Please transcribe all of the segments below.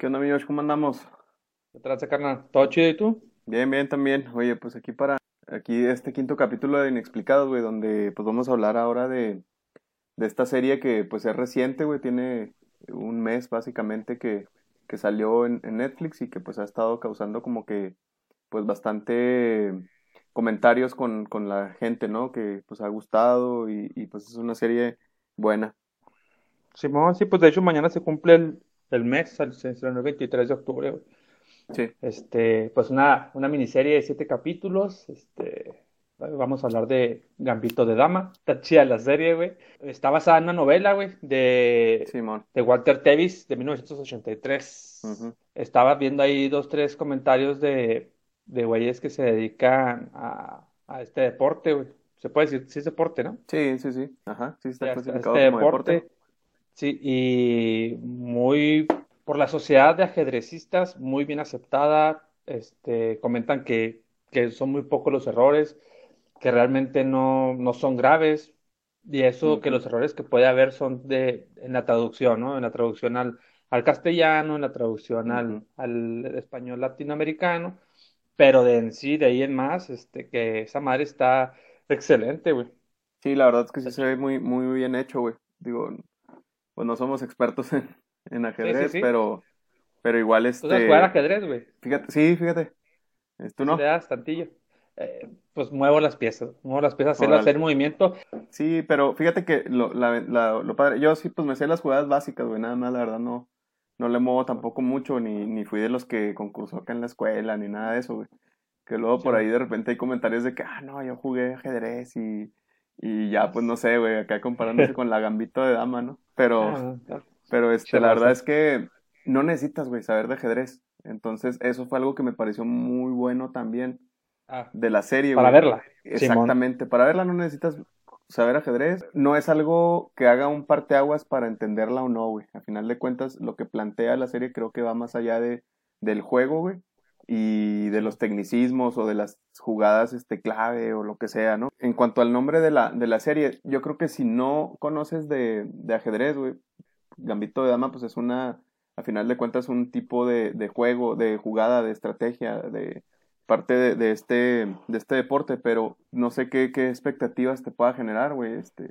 ¿Qué onda, amigos? ¿Cómo andamos? ¿Qué tal, carnal? ¿Todo chido y tú? Bien, bien, también. Oye, pues aquí para, aquí este quinto capítulo de Inexplicados, güey, donde pues vamos a hablar ahora de, de esta serie que pues es reciente, güey, tiene un mes básicamente que, que salió en, en Netflix y que pues ha estado causando como que pues bastante comentarios con, con la gente, ¿no? Que pues ha gustado y, y pues es una serie buena. Simón, sí, pues de hecho mañana se cumple el, el mes, se estrenó el 23 de octubre, güey. Sí. Este, pues una, una miniserie de siete capítulos, este, vamos a hablar de Gambito de Dama, está chida la serie, güey. Está basada en una novela, güey, de, Simón. de Walter Tevis, de 1983. Ujú. Estaba viendo ahí dos, tres comentarios de, de güeyes que se dedican a, a este deporte, güey. Se puede decir, sí es deporte, ¿no? Sí, sí, sí. Ajá, sí está clasificado este como deporte. deporte, sí, y muy por la sociedad de ajedrecistas, muy bien aceptada. Este, comentan que, que son muy pocos los errores, que realmente no, no son graves, y eso que los errores que puede haber son de, en la traducción, ¿no? En la traducción al, al castellano, en la traducción al, al español latinoamericano, pero de en sí, de ahí en más, este, que esa madre está excelente, güey. Sí, la verdad es que sí se ve muy, muy bien hecho, güey. Digo, pues no somos expertos en, en Sí, sí, ajedrez, sí. pero, pero igual Tú sabes jugar este, ajedrez, güey. fíjate, sí, fíjate, tú Si le no, das tantillo. Eh, pues muevo las piezas, muevo las piezas, hacer, hacer movimiento. Sí, pero fíjate que lo, la, la- lo padre, yo sí pues me sé las jugadas básicas, güey, nada más, la verdad no, no le muevo tampoco mucho, ni, ni fui de los que concursó acá en la escuela, ni nada de eso, güey. Que luego por ahí de repente hay comentarios de que, ah, no, yo jugué ajedrez y, y ya, pues no sé, güey, acá comparándose con la Gambito de Dama, ¿no? Pero, Ah, pero este, la verdad es que no necesitas, güey, saber de ajedrez. Entonces, eso fue algo que me pareció muy bueno también Ah, de la serie, para güey. verla. Simón. Exactamente, para verla no necesitas saber ajedrez, no es algo que haga un parteaguas para entenderla o no, güey. A final de cuentas, lo que plantea la serie creo que va más allá de, del juego, güey, y de los tecnicismos o de las jugadas este clave o lo que sea, ¿no? En cuanto al nombre de la, de la serie, yo creo que si no conoces de, de ajedrez, güey, Gambito de Dama, pues es una, a final de cuentas, un tipo de, de juego, de jugada, de estrategia, de parte de, de este, de este deporte, pero no sé qué, qué expectativas te pueda generar, güey, este,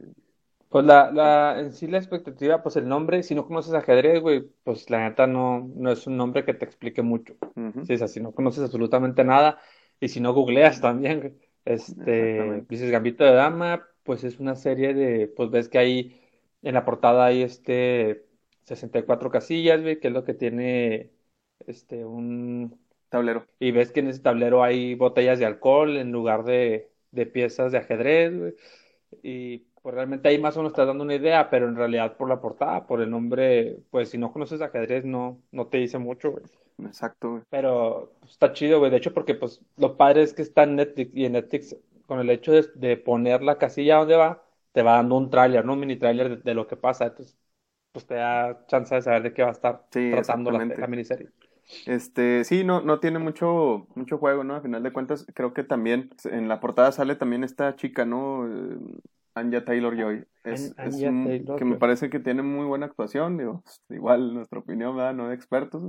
Pues la, la, en sí la expectativa, pues el nombre, si no conoces ajedrez, güey, pues la neta no, no es un nombre que te explique mucho. ujú, Sí, o sea, si no conoces absolutamente nada y si no googleas también, güey, este, dices Gambito de Dama, pues es una serie de, pues ves que ahí en la portada hay este 64 casillas, güey, que es lo que tiene este un Tablero. y ves que en ese tablero hay botellas de alcohol en lugar de, de piezas de ajedrez, güey. Y pues realmente ahí más o menos estás dando una idea, pero en realidad por la portada, por el nombre, pues si no conoces ajedrez no, no te dice mucho, güey. Exacto, güey. Pero pues, está chido, güey. De hecho, porque pues lo padre es que está en Netflix y en Netflix, con el hecho de, de poner la casilla donde va, te va dando un tráiler, ¿no? Un mini tráiler de, de lo que pasa. Entonces, pues te da chance de saber de qué va a estar Sí, tratando la, la miniserie. Este, sí, no, no tiene mucho, mucho juego, ¿no? A final de cuentas, creo que también en la portada sale también esta chica, ¿no? Eh, Anya Taylor-Joy. Es, An- es Anya un- Taylor, que me parece que tiene muy buena actuación, digo, igual nuestra opinión, ¿verdad? No de expertos,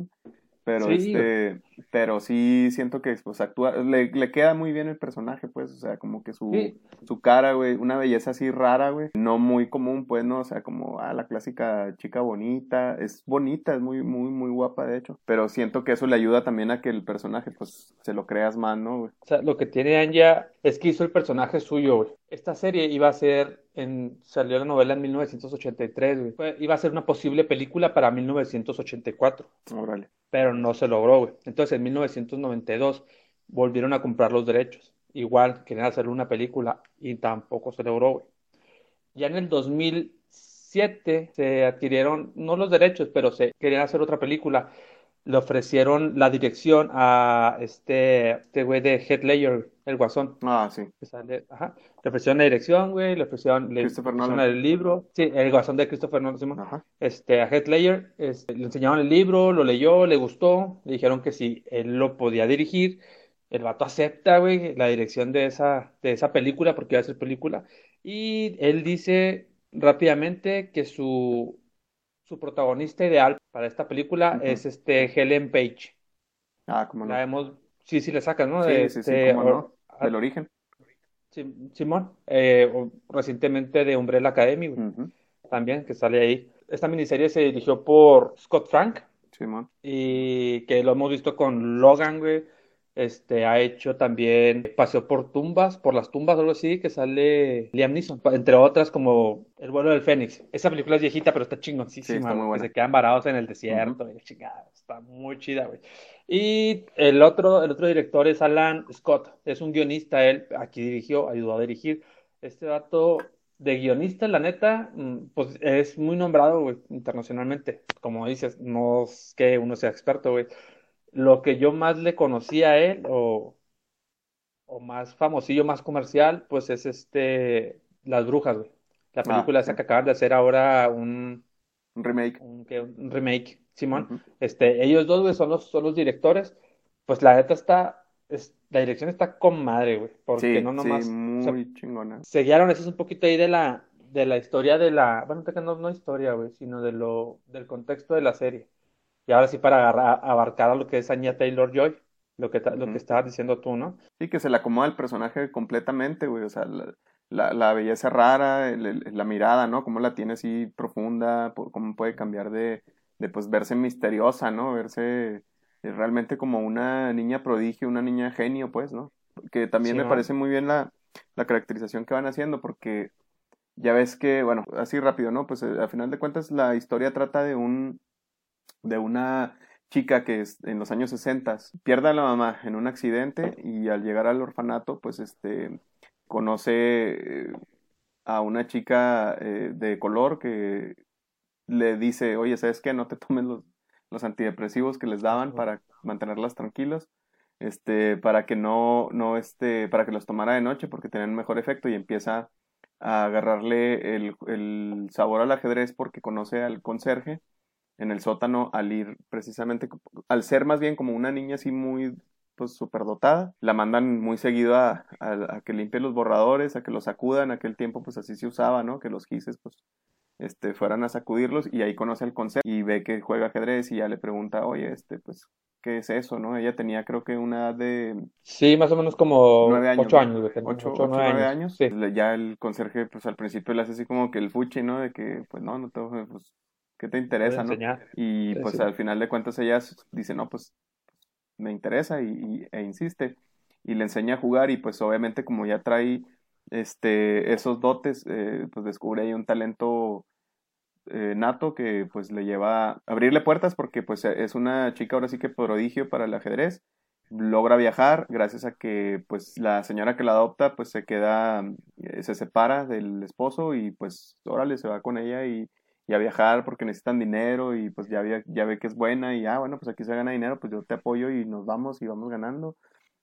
pero Sí, este, pero sí siento que pues actúa, le, le queda muy bien el personaje, pues, o sea, como que su, Sí, su cara, güey, una belleza así rara, güey, no muy común, pues, ¿no? O sea, como, ah, la clásica chica bonita, es bonita, es muy, muy, muy guapa, de hecho, pero siento que eso le ayuda también a que el personaje, pues, se lo creas más, ¿no, güey? O sea, lo que tiene Anya es que hizo el personaje suyo, güey. Esta serie iba a ser en, salió la novela en 1983, güey. Fue- iba a ser una posible película para 1984, Órale. pero no se logró, güey. Entonces, en 1992 volvieron a comprar los derechos. Igual querían hacer una película y tampoco se logró. Ya en el 2007 se adquirieron, no los derechos, pero se querían hacer otra película. Le ofrecieron la dirección a este, este güey de Heath Ledger, el Guasón. Ah, sí, ajá. Le ofrecieron la dirección, güey, le ofrecieron, le ofrecieron el libro. Sí, el Guasón de Christopher Nolan, Simón. Ajá. Este, a Heath Ledger, este, le enseñaron el libro, lo leyó, le gustó, le dijeron que si él lo podía dirigir, el vato acepta, güey, la dirección de esa, de esa película, porque iba a ser película, y él dice rápidamente que su, su protagonista ideal para esta película es este Helen Page. Ah, como no. La hemos, sí, sí le sacas, ¿no? Sí, De sí, sí, este, cómo no. or- Del origen. Sim- Simón, eh, recientemente de Umbrella Academy, güey, Ujú. también, que sale ahí. Esta miniserie se dirigió por Scott Frank Simón. y que lo hemos visto con Logan, güey. Este, ha hecho también Paseo por tumbas, por las tumbas, algo así, que sale Liam Neeson, entre otras como El vuelo del Fénix. Esa película es viejita, pero está Sí, chingoncísima, está muy güey, buena. que se quedan varados en el desierto, y chingada, está muy chida, güey. Y el otro, el otro director es Alan Scott, es un guionista, él aquí dirigió, ayudó a dirigir. Este dato de guionista, la neta, mm, pues es muy nombrado, güey, internacionalmente. Como dices, no es que uno sea experto, güey. Lo que yo más le conocía a él, o, o más famosillo, más comercial, pues es este, Las Brujas, güey. La Ah, película esa sí. que acaban de hacer ahora un, Un remake. un, un remake, Simón. Este, ellos dos, güey, son los, son los directores. Pues la neta está, es- la dirección está con madre, güey, porque Sí, no sí, nomás, o sea, muy chingona. se guiaron, eso es un poquito ahí de la, de la historia de la, bueno, no, no historia, güey, sino de lo, del contexto de la serie. Y ahora sí para agarrar, abarcar a lo que es Anya Taylor-Joy, lo que, lo que estabas diciendo tú, ¿no? Sí, que se le acomoda el personaje completamente, güey. O sea, la, la, la belleza rara, el- el- la mirada, ¿no? Cómo la tiene así profunda, por- cómo puede cambiar de, de pues verse misteriosa, ¿no? Verse eh, realmente como una niña prodigio, una niña genio, pues, ¿no? Que también me parece muy bien la, la caracterización que van haciendo, porque ya ves que, bueno, así rápido, ¿no? Pues eh, al final de cuentas la historia trata de un, de una chica que en los años 60 pierde a la mamá en un accidente y al llegar al orfanato, pues este conoce eh, a una chica eh, de color que le dice, oye, ¿sabes qué? No te tomes los, los antidepresivos que les daban para mantenerlas tranquilos, este, para que no, no, este, para que los tomara de noche porque tenían mejor efecto y empieza a agarrarle el, el sabor al ajedrez porque conoce al conserje en el sótano al ir precisamente, al ser más bien como una niña así muy pues superdotada, la mandan muy seguido a, a- a que limpie los borradores, a que los sacudan, en aquel tiempo pues así se usaba, ¿no? Que los gises pues este, fueran a sacudirlos y ahí conoce al conserje y ve que juega ajedrez y ya le pregunta, oye, este, pues, ¿qué es eso, no? Ella tenía creo que una edad de Sí, más o menos como nueve años, ocho ¿no? años, tenía, Ocho, ocho nueve nueve años. años. Sí. Ya el conserje, pues al principio le hace así como que el fuchi, ¿no? De que, pues no, no te, pues, ¿qué te interesa, no? Y pues sí. al final de cuentas ella dice, no, pues me interesa y, y- e insiste. Y le enseña a jugar y pues obviamente como ya trae este, esos dotes, eh, pues descubre ahí un talento eh, nato que pues le lleva a abrirle puertas porque pues es una chica ahora sí que prodigio para el ajedrez. Logra viajar gracias a que pues la señora que la adopta pues se queda, eh, se separa del esposo y pues órale se va con ella y, y a viajar porque necesitan dinero y pues ya, ve- ya ve que es buena y ah bueno pues aquí se gana dinero pues yo te apoyo y nos vamos y vamos ganando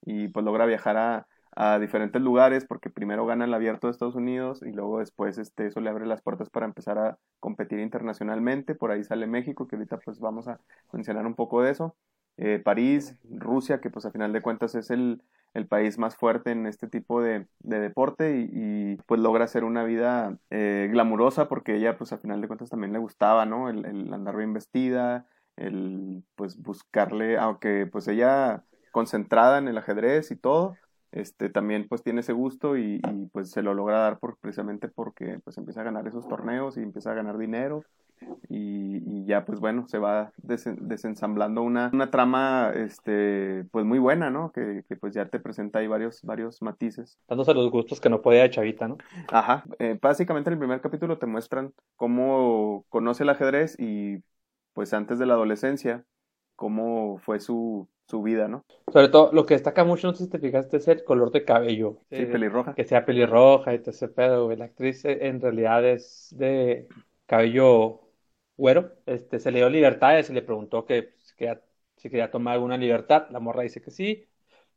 y pues logra viajar a, a diferentes lugares porque primero gana el abierto de Estados Unidos y luego después este, eso le abre las puertas para empezar a competir internacionalmente. Por ahí sale México, que ahorita pues vamos a mencionar un poco de eso. Eh, París, Rusia, que pues a final de cuentas es el, el país más fuerte en este tipo de, de deporte y, y, pues logra hacer una vida eh, glamurosa porque ella pues a final de cuentas también le gustaba, ¿no? El, el andar bien vestida, el pues buscarle, aunque pues ella concentrada en el ajedrez y todo, este también pues tiene ese gusto y, y, pues se lo logra dar por, precisamente porque pues empieza a ganar esos torneos y empieza a ganar dinero y, y ya pues bueno se va desen, desensamblando una, una trama este pues muy buena no que, que, pues ya te presenta ahí varios varios matices. Dándose los gustos que no podía de chavita no ajá. Eh, básicamente en el primer capítulo te muestran cómo conoce el ajedrez y pues antes de la adolescencia cómo fue su, su vida, ¿no? Sobre todo, lo que destaca mucho, no sé si te fijaste, es el color de cabello. Sí, eh, pelirroja. Que sea pelirroja y todo ese pedo, güey. La actriz eh, en realidad es de cabello güero. Este, se le dio libertades y le preguntó que, pues, que si quería tomar alguna libertad. La morra dice que sí.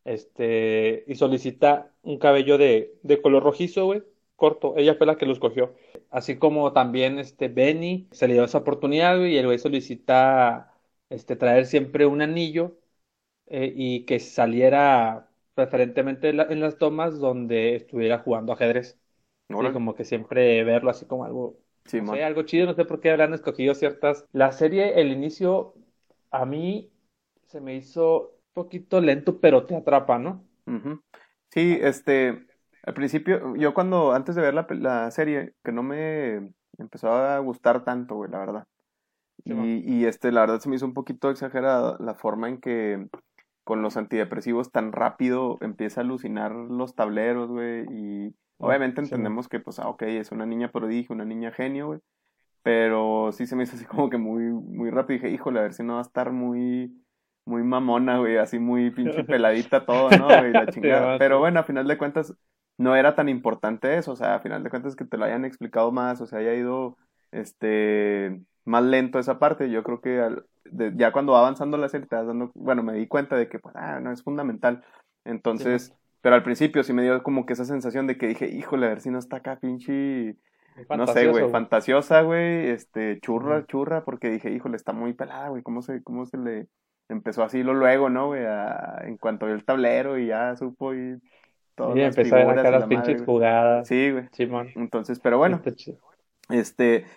Este, y solicita un cabello de, de color rojizo, güey, corto. Ella fue la que lo escogió. Así como también este Benny se le dio esa oportunidad, güey, y el güey solicita este, traer siempre un anillo eh, y que saliera preferentemente en, la, en, las tomas donde estuviera jugando ajedrez. Sí, como que siempre verlo así como algo Sí, no sé, algo chido, no sé por qué habrán escogido ciertas. La serie, el inicio, a mí se me hizo un poquito lento, pero te atrapa, ¿no? Sí, este, al principio, yo cuando, antes de ver la, la serie, que no me empezó a gustar tanto, güey, la verdad. y, y, este, la verdad se me hizo un poquito exagerada la forma en que con los antidepresivos tan rápido empieza a alucinar los tableros, güey, y obviamente entendemos que, pues, ah, ok, es una niña prodigio, una niña genio, güey, pero sí se me hizo así como que muy, muy rápido, dije, híjole, a ver si no va a estar muy, muy mamona, güey, así muy pinche peladita todo, ¿no, güey, la chingada, pero bueno, a final de cuentas, no era tan importante eso, o sea, a final de cuentas que te lo hayan explicado más, o sea, haya ido, este, más lento esa parte. Yo creo que ya cuando va avanzando la serie, te dando, bueno, me di cuenta de que, pues, ah, no, es fundamental. Entonces, pero al principio sí me dio como que esa sensación de que dije, híjole, a ver si no está acá pinche, no sé, güey, fantasiosa, güey, este, churra, churra, porque dije, híjole, está muy pelada, güey, ¿cómo se, cómo se le empezó así lo luego, ¿no, güey? en cuanto vio el tablero y ya supo y todo. Y empezó a sacar las pinches jugadas. Sí, güey. Entonces, pero bueno. Este,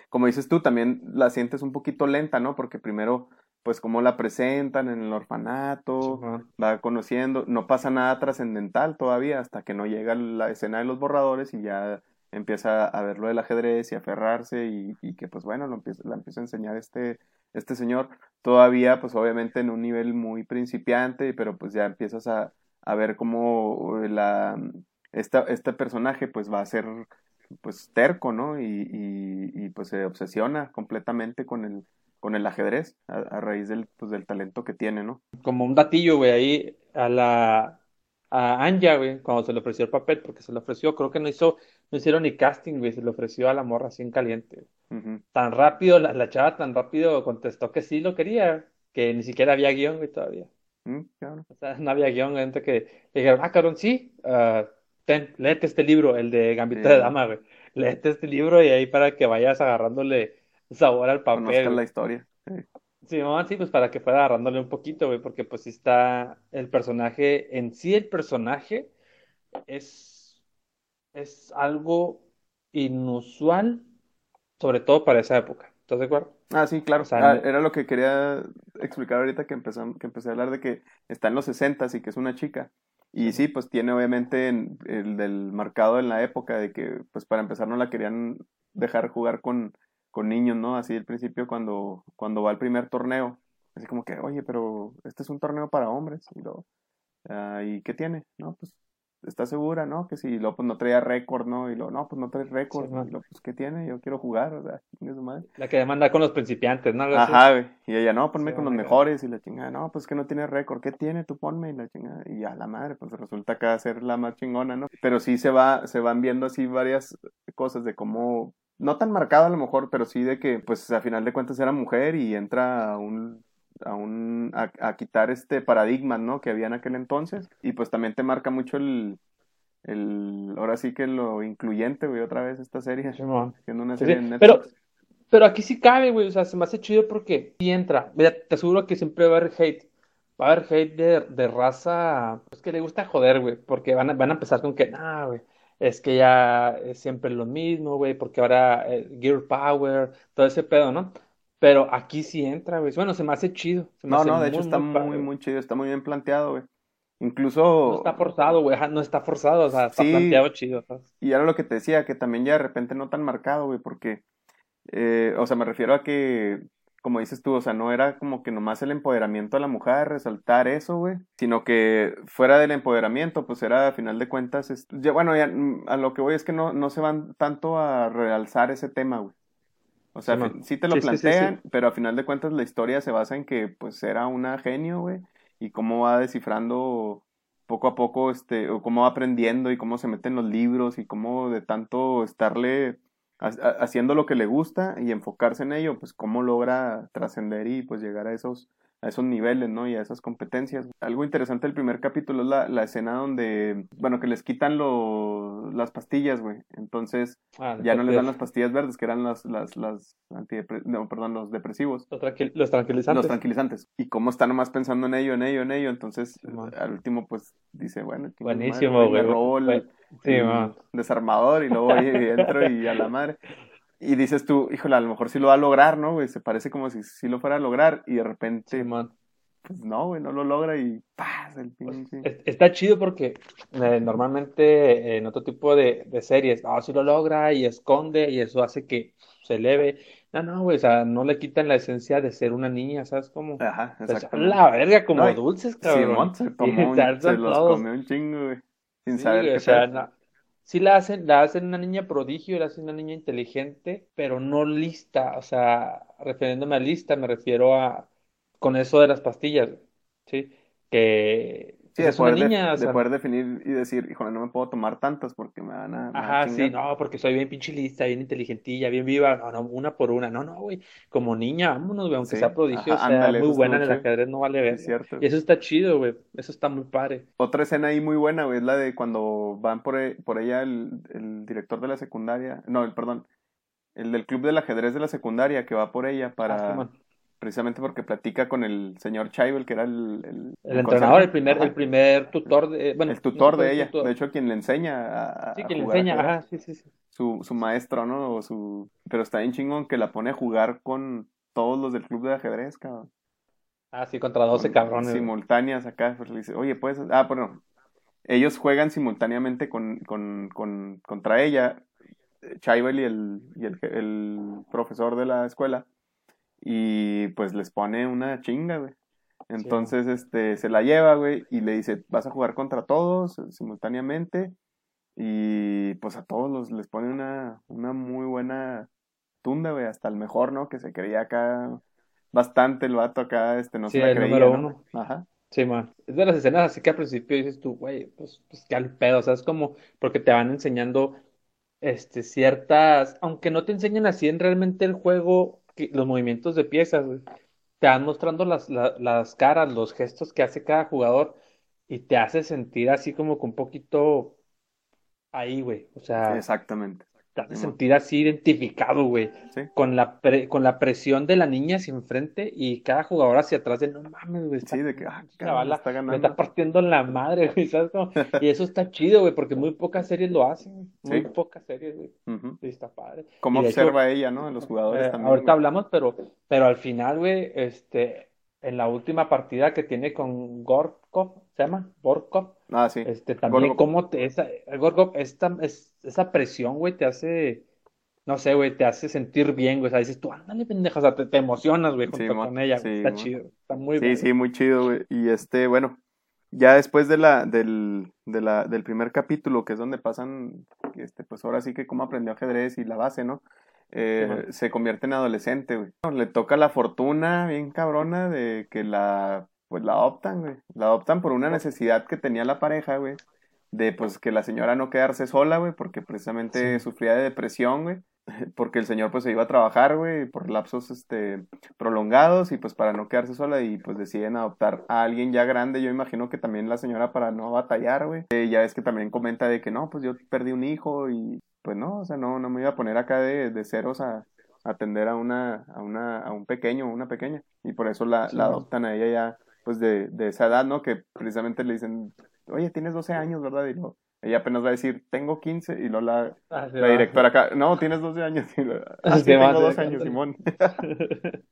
como dices tú, también la sientes un poquito lenta, ¿no? Porque primero, pues como la presentan en el orfanato, va conociendo, no pasa nada trascendental todavía hasta que no llega la escena de los borradores y ya empieza a ver lo del ajedrez y a aferrarse y, y que pues bueno, lo empieza, la empieza a enseñar este, este señor, todavía pues obviamente en un nivel muy principiante, pero pues ya empiezas a, a ver cómo la, esta, este personaje pues va a ser pues terco, ¿no? Y, y, y, pues se obsesiona completamente con el, con el ajedrez a, raíz del, pues, del talento que tiene, ¿no? Como un datillo, güey, ahí a la a Anja, güey, cuando se le ofreció el papel, porque se le ofreció, creo que no hizo, no hicieron ni casting, güey, se le ofreció a la morra así en caliente. Tan rápido, la, la, chava tan rápido contestó que sí lo quería, que ni siquiera había guion, güey, todavía. Mm, claro. O sea, no había guion, gente que dijeron, ah, cabrón, sí, uh, ten, léete este libro, el de Gambito de Dama, güey. Léete este libro y ahí para que vayas agarrándole sabor al papel. Conozcan la historia. Sí. sí, pues para que fuera agarrándole un poquito, güey, porque pues sí está el personaje, en sí el personaje es, es algo inusual, sobre todo para esa época. ¿Estás de acuerdo? Ah, sí, claro. Ah, era lo que quería explicar ahorita que, empezamos, que empecé a hablar de que está en los 60 y que es una chica. Y sí, pues tiene obviamente el del marcado en la época de que, pues para empezar, no la querían dejar jugar con, con niños, ¿no? Así al principio cuando, cuando va al primer torneo. Así como que, oye, pero este es un torneo para hombres. Y, lo, ah, ¿y qué tiene? No, pues ¿estás segura, no? Que si lo pues no traía récord, ¿no? Y lo, no, pues no trae récord. y lo, pues, ¿qué tiene? Yo quiero jugar, o sea, su madre. La que demanda con los principiantes, ¿no? Ajá, güey. Y ella, no, ponme con los mejores. Y la chingada, no, pues que no tiene récord. ¿Qué tiene? Tú ponme. Y la chingada. Y a la madre, pues resulta que va a ser la más chingona, ¿no? Pero sí se va, se van viendo así varias cosas de cómo, no tan marcado a lo mejor, pero sí de que, pues a final de cuentas era mujer y entra a un a, un, a, quitar este paradigma, ¿no? Que había en aquel entonces. Y pues también te marca mucho el, el ahora sí que lo incluyente, güey, otra vez esta serie. una serie Pero, pero aquí sí cabe, güey, o sea, se me hace chido porque sí entra. Mira, te aseguro que siempre va a haber hate. Va a haber hate de, de raza, pues que le gusta joder, güey, porque van a, van a empezar con que, nah, güey, es que ya es siempre lo mismo, güey, porque ahora eh, Gear Power, todo ese pedo, ¿no? Pero aquí sí entra, güey. Bueno, se me hace chido. no, no, de hecho está muy, muy, chido, está muy bien planteado, güey. Incluso. No está forzado, güey. No está forzado, o sea, está planteado chido. Y ahora lo que te decía, que también ya de repente no tan marcado, güey, porque. Eh, o sea, me refiero a que, como dices tú, o sea, no era como que nomás el empoderamiento a la mujer, resaltar eso, güey, sino que fuera del empoderamiento, pues era a final de cuentas. ya, bueno, ya, mm, a lo que voy es que no, no se van tanto a realzar ese tema, güey. O sea, sí, te lo plantean, pero a final de cuentas la historia se basa en que pues era una genio, güey, y cómo va descifrando poco a poco, este, o cómo va aprendiendo y cómo se mete en los libros y cómo de tanto estarle haciendo lo que le gusta y enfocarse en ello, pues cómo logra trascender y pues llegar a esos a esos niveles, ¿no? Y a esas competencias. Algo interesante del primer capítulo es la, la escena donde, bueno, que les quitan lo, las pastillas, güey. Entonces, ah, ya no les dan las pastillas verdes, que eran las, las, las no, perdón, los depresivos. Los, los, tranquilizantes. Los tranquilizantes. Y cómo está nomás pensando en ello, en ello, en ello. Entonces, al último, pues, dice, bueno, buenísimo, güey. El, desarmador y luego ahí entro y a la madre. Y dices tú, híjole, a lo mejor sí lo va a lograr, ¿no, güey? Se parece como si sí lo fuera a lograr y de repente, pues no, güey, no lo logra y ¡paz! El pinche... Es- Está chido porque eh, normalmente en otro tipo de, de series, no, si lo logra y esconde y eso hace que se eleve. No, no, güey, o sea, no le quitan la esencia de ser una niña, ¿sabes cómo? Ajá, O sea, exactamente. la verga, como No, dulces, cabrón. Simón se un- se los comió un chingo, güey. Sin Sí, saber qué o sea, pedo. no- sí la hacen, la hacen una niña prodigio, la hacen una niña inteligente, pero no lista, o sea, refiriéndome a lista, me refiero a con eso de las pastillas, ¿sí? Que Sí, de poder, de- poder definir y decir, híjole, no me puedo tomar tantas porque me van a, me Ajá, sí, no, porque soy bien pinche lista, bien inteligentilla, bien viva, no, no, una por una, no, no, güey, como niña, vámonos, güey, aunque Sí, sea prodigio, ajá, sea ándale, muy buena en el ajedrez, no vale ver. es cierto. Y eso está chido, güey, eso está muy padre. Otra escena ahí muy buena, güey, es la de cuando van por, e- por ella el, el director de la secundaria, no, el, perdón, el del club del ajedrez de la secundaria que va por ella Ah, para, Simón. Precisamente porque platica con el señor Chaivel, que era el, el, El entrenador, el primer, Ajá. el primer tutor de, bueno, el tutor no de el ella, tutor. de hecho quien le enseña a, Sí, quien le jugar enseña, ajedrez. ajá, sí, sí, sí. su, su maestro, ¿no? O su... Pero está bien chingón que la pone a jugar con todos los del club de ajedrez, cabrón. Ah, sí, contra 12 Con- cabrones. Simultáneas acá. Pues le dice, oye, pues. Ah, bueno. Ellos juegan simultáneamente con, con, con, contra ella, Chaivel y, el, y el, el profesor de la escuela. Y pues les pone una chinga, güey. Entonces, este, se la lleva, güey, y le dice, vas a jugar contra todos eh, simultáneamente. Y pues a todos los, les pone una, una muy buena tunda, güey, hasta el mejor, ¿no? Que se creía acá bastante el vato acá, este, no Sí, se la el creía, número ¿no? uno. Ajá. Sí, man. Es de las escenas así que al principio dices tú, güey, pues, pues qué al pedo, o sea, es como porque te van enseñando este, ciertas, aunque no te enseñan así en realmente el juego, los movimientos de piezas, te van mostrando las, la- las caras, los gestos que hace cada jugador y te hace sentir así como que un poquito ahí, güey, o sea, Exactamente. Te hace sentir así identificado, güey, Sí. con la, pre- con la presión de la niña hacia enfrente y cada jugador hacia atrás de, no mames, güey, Sí, de que, ah, está me está partiendo la madre, güey, ¿sabes cómo? Y eso está chido, güey, porque muy pocas series lo hacen. Muy Sí. pocas series, güey. Sí, está padre. ¿Cómo Y de hecho, observa ella, no? En los jugadores eh, también. ahorita güey. hablamos, pero, pero al final, güey, este, en la última partida que tiene con Gorkov, ¿se llama? Gorkov, Ah, sí. este, también cómo te, esa, Gorkov, esta, es, esa presión, güey, te hace, no sé, güey, te hace sentir bien, güey, o sea, dices tú, ándale, pendeja, o sea, te, te emocionas, güey, junto Sí, con ella, sí, está chido, está muy Sí, bueno. sí, muy chido, güey. Y este, bueno, ya después de la, del, de la, del primer capítulo, que es donde pasan, este, pues ahora sí que cómo aprendió ajedrez y la base, ¿no? Eh, se convierte en adolescente, güey. Le toca la fortuna bien cabrona de que la, pues la adoptan, güey. La adoptan por una necesidad que tenía la pareja, güey. De pues que la señora no quedarse sola, güey, porque precisamente Sí. sufría de depresión, güey. Porque el señor pues se iba a trabajar, güey, por lapsos este prolongados y pues para no quedarse sola y pues deciden adoptar a alguien ya grande. Yo imagino que también la señora para no batallar, güey. Eh, ya es que también comenta de que no, pues yo perdí un hijo y pues no, o sea, no, no me iba a poner acá de, de ceros a, atender a una, a una, a un pequeño, una pequeña. Y por eso la, Sí, la adoptan a ella ya, pues de, de esa edad, ¿no? Que precisamente le dicen, oye, tienes 12 años, ¿verdad? Y luego, ella apenas va a decir, tengo 15, y luego la, Ah, la directora acá, no, tienes 12 años. Y lo, ah, sí, tengo 12 años. Simón.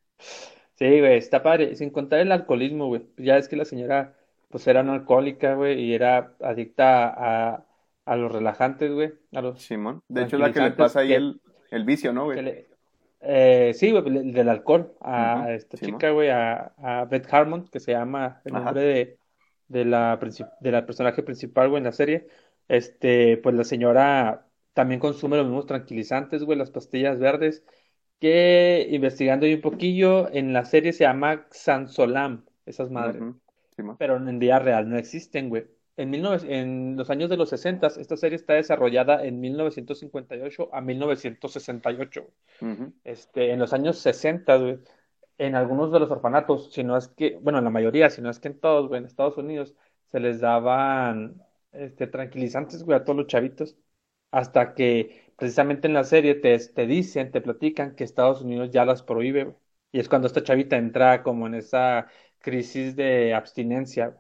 Sí, güey, está padre. Sin contar el alcoholismo, güey. Ya es que la señora, pues era una alcohólica, güey, y era adicta a, a los relajantes, güey. A los Simón. De hecho, es la que le pasa ahí que- el, el vicio, ¿no, güey? Eh, sí, güey, del alcohol. A esta chica, güey, a, a Beth Harmon, que se llama el Ajá. nombre de, de la, de la personaje principal, güey, en la serie. Este, pues la señora también consume los mismos tranquilizantes, güey, las pastillas verdes que investigando ahí un poquillo, en la serie se llama Xansolam, esas madres, pero en vida real no existen, güey. En, 19 en los años de los 60, esta serie está desarrollada en 1958 a 1968. güey. Ujú, Este, en los años 60, güey, en algunos de los orfanatos, si no es que, bueno, en la mayoría, si no es que en todos, güey, en Estados Unidos, se les daban este, tranquilizantes, güey, a todos los chavitos, hasta que precisamente en la serie te, te dicen, te platican que Estados Unidos ya las prohíbe, güey. Y es cuando esta chavita entra como en esa crisis de abstinencia.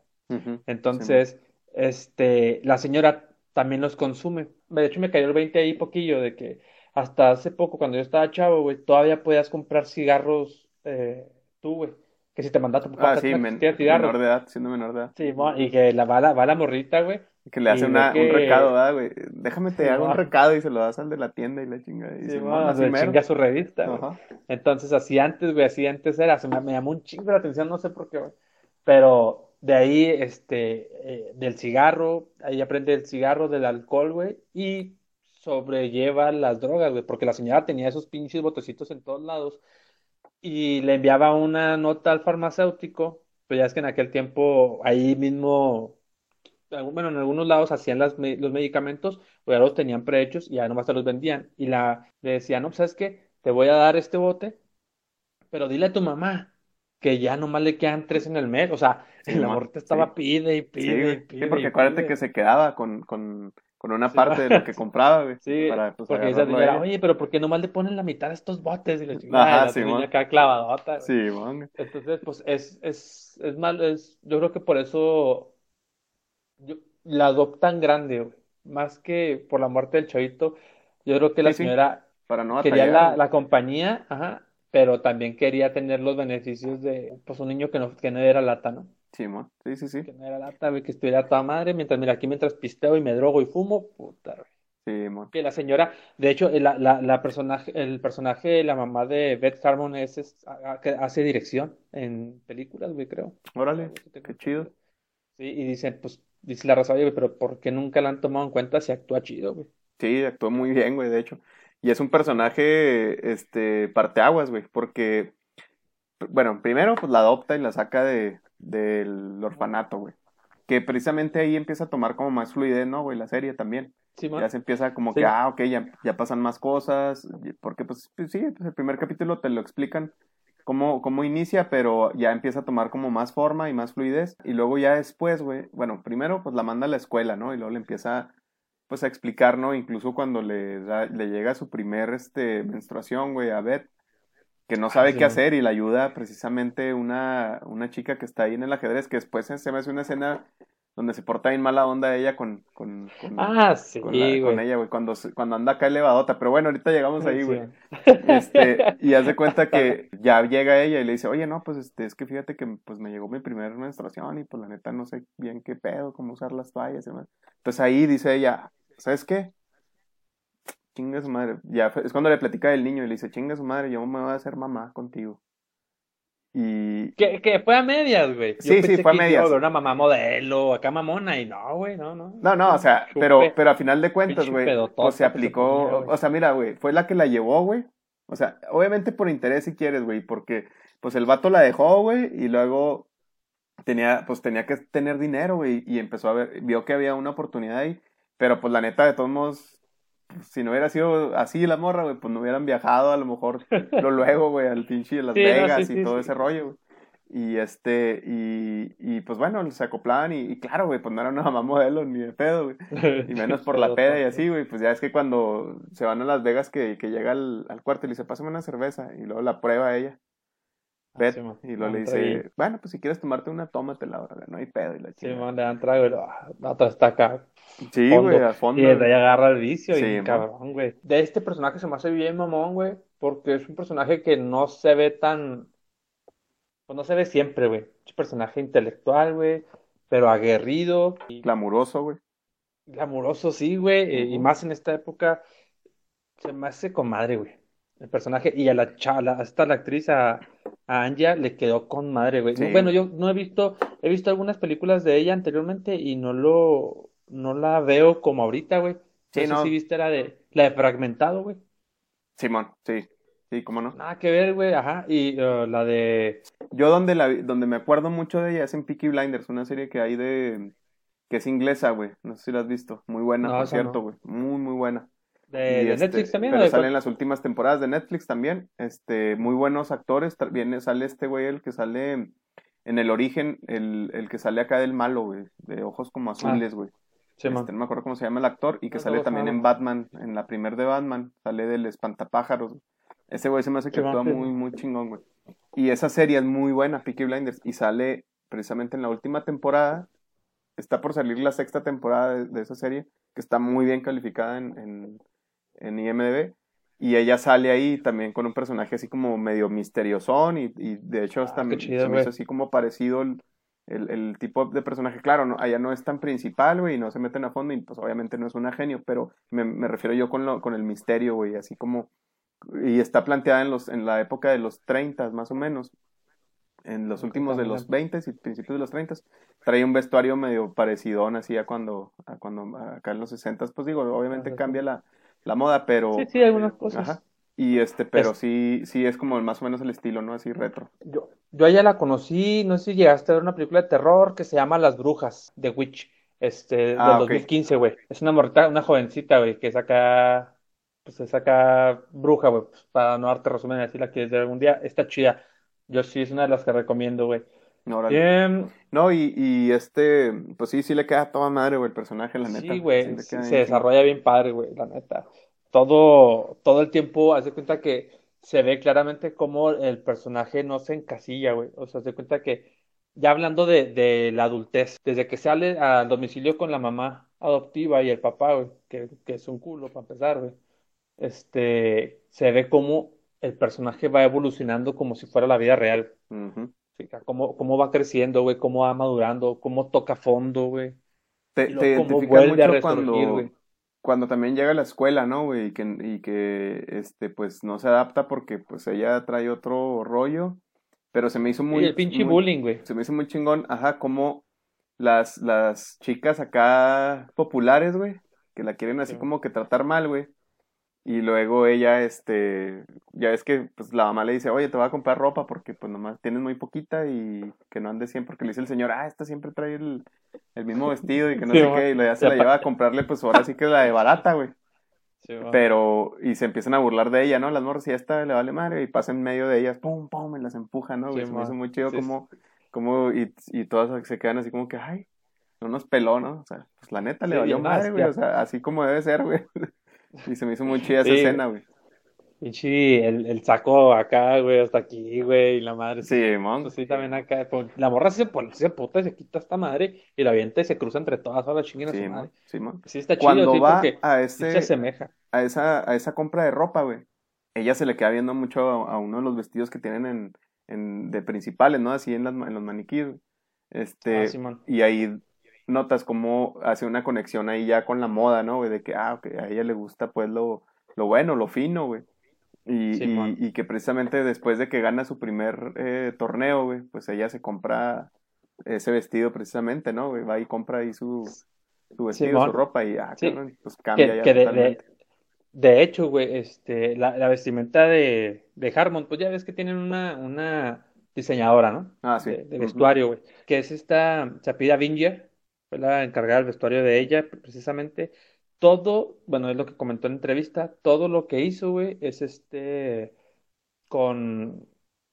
Entonces, este, la señora también los consume. De hecho, me cayó el 20 ahí poquillo de que, hasta hace poco, cuando yo estaba chavo, güey, todavía podías comprar cigarros eh, tú, güey. Que si te mandaste tu Ah, sí, no men- menor de edad, siendo menor de edad. Sí, y que la, va, la, va la morrita, güey. Que le hace una, un recado, ¿verdad, güey? Déjame te Sí, hago un recado y se lo das al de la tienda y la chinga. Y Sí, se mero. chinga su revista, güey. Entonces, así antes, güey, así antes era, se me, me llamó un chingo la atención, no sé por qué, güey. Pero de ahí, este, eh, del cigarro, ahí aprende el cigarro, del alcohol, güey, y sobrelleva las drogas, güey, porque la señora tenía esos pinches botecitos en todos lados y le enviaba una nota al farmacéutico, pues ya es que en aquel tiempo ahí mismo, bueno, en algunos lados hacían las los medicamentos, pues ya los tenían prehechos y ya nomás te los vendían. Y la, le decía, no, pues, ¿sabes qué? Te voy a dar este bote, pero dile a tu mamá que ya nomás le quedan tres en el mes. O sea, Sí, la mo, morrita estaba sí. pide y Sí, pide y güey. Sí, pide porque acuérdate pide. que se quedaba con, con, con una Sí, parte de lo que compraba, güey. Sí, Para, pues, porque ella. oye, pero ¿por qué nomás le ponen la mitad de estos botes? Y la chingada, Ajá, la sí, acá clavadota, güey. Sí, mon. Entonces, pues es, es, es mal, es, yo creo que por eso yo, la adoptan grande, güey. Más que por la muerte del chavito, yo creo que la Sí, sí. señora Para no quería la, la compañía, ajá, pero también quería tener los beneficios de, pues, un niño que no, que no era lata, ¿no? Sí. Sí, sí, sí. Que no era lata, güey, que estuviera toda madre, mientras, mira, aquí mientras pisteo y me drogo y fumo, puta, güey. Sí, mon. Que la señora, de hecho, la, la, la personaje, el personaje, la mamá de Beth Harmon es, es- a- que hace dirección en películas, güey, creo. Órale, qué chido. Sí, y dicen, pues, dice la raza, oye, güey, pero ¿por qué nunca la han tomado en cuenta si actúa chido, güey? Sí, actuó muy bien, güey, de hecho. Y es un personaje, este, parteaguas, güey, porque, bueno, primero, pues la adopta y la saca de, del orfanato, güey. Que precisamente ahí empieza a tomar como más fluidez, ¿no, güey? La serie también. Sí. Ya se empieza como Sí. que, ah, ok, ya, ya pasan más cosas, porque pues, pues sí, pues el primer capítulo te lo explican cómo, cómo inicia, pero ya empieza a tomar como más forma y más fluidez, y luego ya después, güey, bueno, primero pues la manda a la escuela, ¿no? Y luego le empieza pues a explicar, ¿no? Incluso cuando le, da- le llega su primer, este, menstruación, güey, a Beth, que no Ah, sabe sí, qué hacer y le ayuda precisamente una, una chica que está ahí en el ajedrez, que después se me hace una escena donde se porta bien mala onda ella con, con, con, Ah, sí, con, la- ella, güey, cuando, cuando anda acá elevadota. Pero bueno, ahorita llegamos ahí, Sí, güey. Este, y haz de cuenta que ya llega ella y le dice, oye, no, pues este, es que fíjate que pues me llegó mi primera menstruación y pues la neta no sé bien qué pedo, cómo usar las toallas y demás. Entonces ahí dice ella, ¿sabes qué? Chinga su madre. Ya fue- es cuando le platica del niño y le dice, chinga su madre, yo me voy a hacer mamá contigo. Y Que, que fue a medias, güey. Sí, sí, fue a medias. una mamá modelo, acá mamona, y no, güey, no, no. No, no, o sea, Chupe. pero, pero a final de cuentas, güey, pues se aplicó, ponía, o sea, mira, güey, fue la que la llevó, güey. O sea, obviamente por interés si quieres, güey, porque pues el vato la dejó, güey, y luego tenía, pues tenía que tener dinero, güey, y empezó a ver, vio que había una oportunidad ahí, pero pues la neta, de todos modos, si no hubiera sido así la morra, güey, pues no hubieran viajado a lo mejor lo luego, güey, al pinche de Las Sí, no, Vegas sí, y sí, todo ese rollo, güey. Y este, y, y pues bueno, se acoplaban y, y claro, güey, pues no era una mamá modelo ni de pedo, güey. Y menos por la peda y así, güey. Pues ya es que cuando se van a Las Vegas que, que llega al, al cuarto y le dice, pásame una cerveza. Y luego la prueba ella. Sí, man. y luego le Un traguillo. dice, bueno, pues si quieres tomarte una, tómatela ahora, no hay pedo. Y la Sí, chingada. man, le dan trago y lo- ah, está acá. Sí, güey, a fondo. Y desde ahí agarra el vicio Sí, y man. cabrón, güey. De este personaje se me hace bien mamón, güey, porque es un personaje que no se ve tan, pues no se ve siempre, güey. Es un personaje intelectual, güey, pero aguerrido y Glamuroso, güey. glamuroso, sí, güey, eh, y más en esta época se me hace comadre, güey. El personaje y a la chala, hasta la actriz a, a Anya le quedó con madre, güey. Sí. Bueno, yo no he visto, he visto algunas películas de ella anteriormente y no lo, no la veo como ahorita, güey. Sí, No sé no. si viste la de, la de Fragmentado, güey. Simón, sí. Sí, cómo no. Nada que ver, güey, ajá. Y uh, la de, Yo donde, la, donde me acuerdo mucho de ella es en Peaky Blinders, una serie que hay de... que es inglesa, güey. No sé si la has visto. Muy buena, No, por cierto, no. güey. Muy, muy buena. De, este, Netflix también, ¿o Pero de sale cuál? en las últimas temporadas de Netflix también. Este, muy buenos actores. Viene, sale este güey, el que sale en el origen, el, el que sale acá del malo, güey. De ojos como azules, güey. Sí, Este, no me acuerdo cómo se llama el actor. Y que No, sale no, también no. en Batman, en la primer de Batman. Sale del espantapájaros. güey. Ese güey se me hace que actúa sí. muy, muy chingón, güey. Y esa serie es muy buena, Peaky Blinders. Y sale precisamente en la última temporada. Está por salir la sexta temporada de, de esa serie, que está muy bien calificada en, en, en IMDb. Y ella sale ahí también con un personaje así como medio misteriosón y, y de hecho hasta Ah, qué me, chido, se me hizo así como parecido el, el, el tipo de personaje. Claro, no, allá no es tan principal, güey, y no se meten a fondo y pues obviamente no es una genio, pero me, me refiero yo con, lo, con el misterio, güey, así como... Y está planteada en, los, en la época de los 30 más o menos, en los Ok, últimos de los 20 y principios de los 30 trae un vestuario medio parecido así a cuando, a cuando acá en los 60 pues digo, obviamente cambia la, la moda, pero... Sí, sí, algunas cosas. Ajá. Y este, pero Es- sí, sí es como más o menos el estilo, ¿no? Así retro. Yo, yo a ella la conocí, no sé si llegaste a ver una película de terror que se llama Las Brujas, The Witch, este, Ah, del ok. 2015, güey. Es una morrita, una jovencita, güey, que saca, pues se saca bruja, güey, pues, para no darte resumen, si la quieres ver algún día, está chida. Yo sí, es una de las que recomiendo, güey. Órale. Em, No, y, y este, pues sí, sí le queda a toda madre, güey, el personaje, la neta. Sí, güey, sí, se desarrolla bien padre, güey, la neta. Todo, todo el tiempo, haz de cuenta que se ve claramente cómo el personaje no se encasilla, güey. O sea, haz de cuenta que, ya hablando de, de la adultez, desde que sale al domicilio con la mamá adoptiva y el papá, güey, que, que es un culo para empezar, güey, este, se ve cómo el personaje va evolucionando como si fuera la vida real. Cómo, cómo va creciendo, güey, cómo va madurando, cómo toca fondo, güey. Te, Y te cómo a mucho resurgir, cuando, cuando también llega a la escuela, ¿no, güey? Y que, y que, este, pues no se adapta porque, pues ella trae otro rollo, pero se me hizo Y muy, el pinche muy- bullying, güey. se me hizo muy chingón, ajá, como las, las chicas acá populares, güey, que la quieren así Sí. como que tratar mal, güey. Y luego ella, este, ya ves que pues la mamá le dice, oye, te voy a comprar ropa porque pues nomás tienes muy poquita y que no andes siempre, porque le dice el señor, ah, esta siempre trae el, el mismo vestido y que no Sí, sé qué, y ya se la lleva a comprarle, pues ahora sí que la de barata, güey. Sí. Pero, y se empiezan a burlar de ella, ¿no? Las morras y ya está, le vale madre, y pasa en medio de ellas, pum, pum, y las empuja, ¿no? güey? Sí, se me hizo muy chido como, como, y, y todas se quedan así como que, ay, no nos peló, ¿no? O sea, pues la neta le valió madre, güey, o sea, así como debe ser, güey. Y se me hizo muy chida esa Sí. escena, güey. Pinche, el, el saco acá, güey, hasta aquí, güey, y la madre. Sí, mon. Pues sí, también acá. pues, la morra sí se pone, se puta, se quita esta madre y la avienta y se cruza entre todas, a Sí, su madre. Sí, mon. Sí, está chido, Cuando sí, va porque a sí se ese, asemeja. a esa, a esa compra de ropa, güey, ella se le queda viendo mucho a, a uno de los vestidos que tienen en, en, de principales, ¿no? Así en, las, en los maniquíes, güey. Este, Ah, Simón. y ahí notas cómo hace una conexión ahí ya con la moda, ¿no, güey? De que, ah, ok, a ella le gusta pues lo, lo bueno, lo fino, güey. Y, y, y que precisamente después de que gana su primer eh, torneo, güey, pues ella se compra ese vestido precisamente, ¿no, güey? Va y compra ahí su, su vestido, Simón. su ropa y, ah, Sí. cabrón, pues cambia Que, ya que de, de, totalmente. de hecho, güey, este, la, la vestimenta de, de Harmon, pues ya ves que tienen una, una diseñadora, ¿no? Ah, sí. De, vestuario, güey. Que es esta, se apellida Vinger, fue la encargada del vestuario de ella, precisamente. Todo, bueno, es lo que comentó en la entrevista, todo lo que hizo, güey, es este, con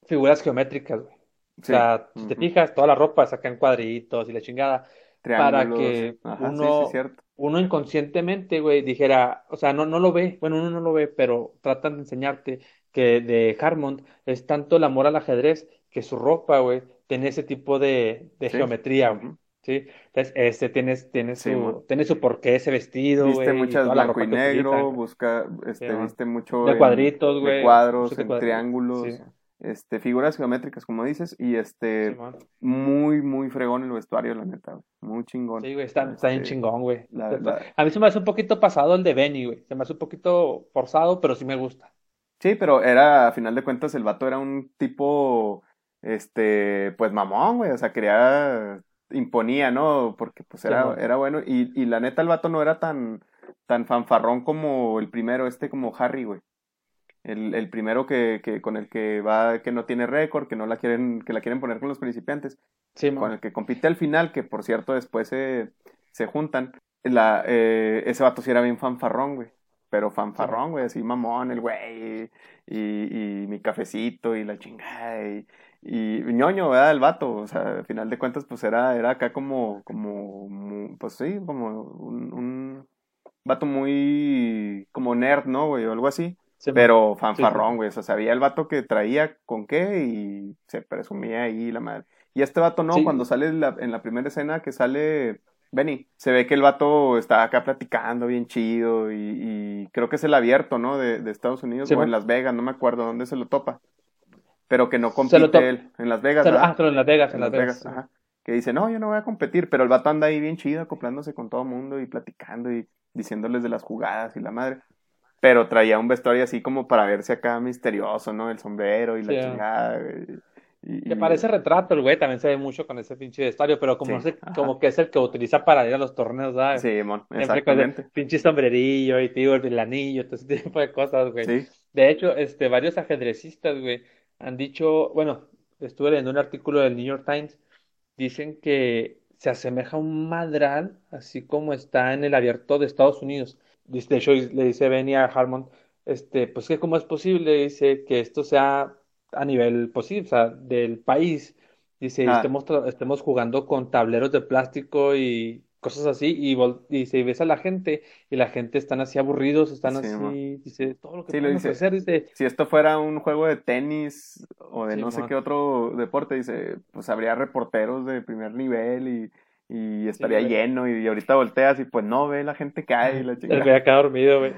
figuras geométricas, güey. O sea, si te fijas, toda la ropa saca en cuadritos y la chingada, para que Ajá, sí, sí, uno, uno inconscientemente, güey, dijera, o sea, no, no lo ve, bueno, uno no lo ve, pero tratan de enseñarte que de Harmon es tanto el amor al ajedrez que su ropa, güey, tiene ese tipo de, de geometría, güey. ¿Sí? Entonces, este tiene, tiene Sí, su, tiene su porqué ese vestido, Viste muchas blanco y negro, busca, este, Sí, viste mucho de en- cuadritos, güey, cuadros, en cuadritos, triángulos, sí, este, figuras geométricas, como dices, y este, muy, muy fregón el vestuario, la neta, güey. Muy chingón. Sí, güey, está, está bien Este, chingón, güey. A mí se me hace un poquito pasado el de Benny, güey. Se me hace un poquito forzado, pero sí me gusta. Sí, pero era, a final de cuentas, el vato era un tipo, este, pues mamón, güey, o sea, quería, imponía, ¿no? Porque pues era, era bueno, y, y la neta el vato no era tan, tan fanfarrón como el primero, este, como Harry, güey. El, el primero que, que, con el que va, que no tiene récord, que no la quieren, que la quieren poner con los principiantes, Sí, con el que compite al final, que por cierto después se, se juntan, la, eh, ese vato sí era bien fanfarrón, güey. Pero fanfarrón, güey, así mamón, el güey, y, y, y mi cafecito y la chingada, y, y ñoño, ¿verdad? El vato, o sea, al final de cuentas, pues era, era acá como, como, pues sí, como un, un vato muy, como nerd, ¿no, güey? O algo así. Sí. Pero fanfarrón, güey. O sea, sabía el vato que traía con qué y se presumía ahí la madre. Y este vato no, cuando sale en la, en la primera escena que sale Benny, se ve que el vato está acá platicando bien chido y, creo que es el abierto, ¿no? De, Estados Unidos o en Las Vegas, no me acuerdo dónde se lo topa. Pero que no compite él. En Las Vegas. ah, pero en Las Vegas, en, Las Vegas. ajá. Que dice, no, yo no voy a competir, pero el vato anda ahí bien chido, acoplándose con todo el mundo y platicando y diciéndoles de las jugadas y la madre. Pero traía un vestuario así como para verse acá misterioso, ¿no? El sombrero y la chingada. Que parece retrato el güey, también se ve mucho con ese pinche vestuario, pero como, como que es el que utiliza para ir a los torneos, ¿sabes? Sí, mon, exactamente. pinche sombrerillo y tío, el anillo, todo ese tipo de cosas, güey. Sí. De hecho, este, varios ajedrecistas, güey, han dicho, bueno, estuve leyendo un artículo del New York Times, dicen que se asemeja a un madral, así como está en el abierto de Estados Unidos de hecho le dice Benny a Harmon, este, pues que cómo es posible, dice, que esto sea a nivel posible, o sea, del país, dice, ah. estemos, estemos jugando con tableros de plástico y cosas así, y, dice, y ves a la gente, y la gente están así aburridos, están así, dice, todo lo que sí, dice, hacer, dice... Si esto fuera un juego de tenis o de no sé qué otro deporte, dice, pues habría reporteros de primer nivel y y estaría lleno y, ahorita volteas y pues no ve la gente cae y la chica. El acá dormido, güey.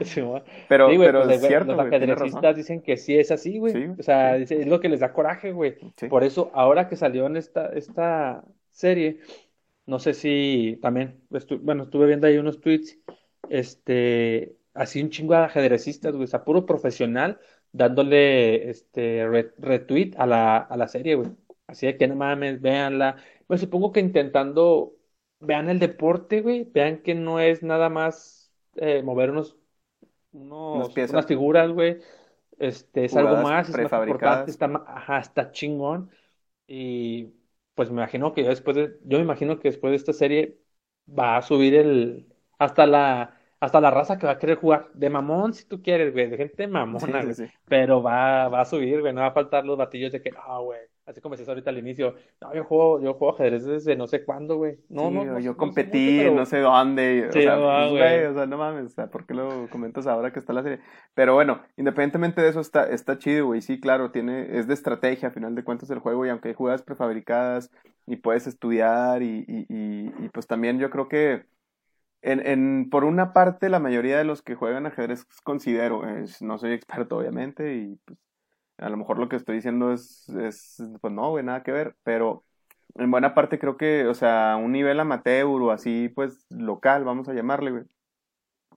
pero, pero pues, es cierto. Los ajedrecistas dicen que sí es así, güey. o sea, es lo que les da coraje, güey. Por eso, ahora que salió en esta, esta serie, no sé si también, bueno, estuve viendo ahí unos tweets, este, así un chingo de ajedrecistas, güey, o sea, puro profesional, dándole este retweet a la, a la serie, güey. Así de que no mames, véanla. Pues supongo que intentando vean el deporte, güey, vean que no es nada más eh, mover unos, unos unas figuras, güey, este, es algo más, es más importante, está, ajá, está chingón, y pues me imagino que después de, yo me imagino que después de esta serie va a subir el, hasta la, hasta la raza que va a querer jugar, de mamón si tú quieres, güey, de gente mamona, pero va, va a subir, güey, no va a faltar los batillos de que, ah, güey, así como decías ahorita al inicio, no, yo juego, yo juego ajedrez desde no sé cuándo, güey. No, no, yo competí no sé dónde, o, sea, pues, güey. o sea, no mames, o sea, ¿por qué lo comentas ahora que está la serie? Pero bueno, independientemente de eso, está, está chido, güey, sí, claro, tiene, es de estrategia, a final de cuentas, el juego, y aunque hay jugadas prefabricadas, y puedes estudiar, y, y, y, pues también yo creo que en, en, por una parte, la mayoría de los que juegan ajedrez considero, no soy experto obviamente, y pues a lo mejor lo que estoy diciendo es, es pues no, güey, nada que ver, pero en buena parte creo que, o sea, un nivel amateur o así, pues local, vamos a llamarle, güey,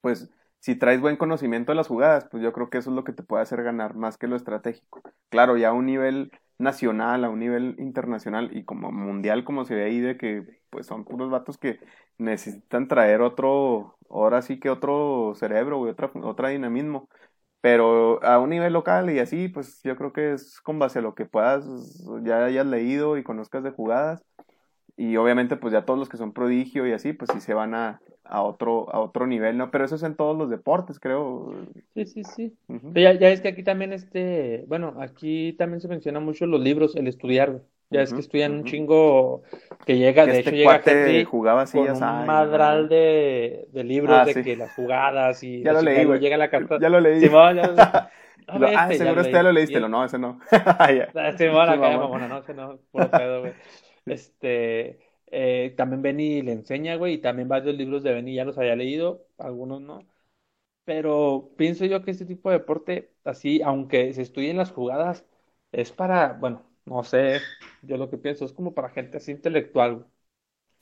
pues si traes buen conocimiento de las jugadas, pues yo creo que eso es lo que te puede hacer ganar más que lo estratégico. Claro, ya a un nivel nacional, a un nivel internacional y como mundial, como se ve ahí, de que pues son puros vatos que necesitan traer otro, ahora sí que otro cerebro, güey, otra, otra dinamismo. Pero a un nivel local y así, pues yo creo que es con base a lo que puedas, ya hayas leído y conozcas de jugadas. Y obviamente, pues ya todos los que son prodigio y así, pues sí se van a, a otro, a otro nivel, ¿no? Pero eso es en todos los deportes, creo. Sí, sí, sí. ya, ya es que aquí también, este, bueno, aquí también se menciona mucho los libros, el estudiar, ya es que estudian un chingo que llega, de este hecho llega gente jugaba así, con un madral de, de libros ah, de que las jugadas y ya lo leí. Llega la carta. Ya lo leí. Simón, ya lo... ah, seguro este ya lo leíste, lo no, ese no. Ah, Simón, acá, bueno, no, ese no, puro pedo, güey. Este, eh, también Benny le enseña, güey, y también varios libros de Benny ya los había leído, algunos no. Pero pienso yo que este tipo de deporte, así, aunque se estudien las jugadas, es para, bueno, no sé, yo lo que pienso es como para gente así intelectual,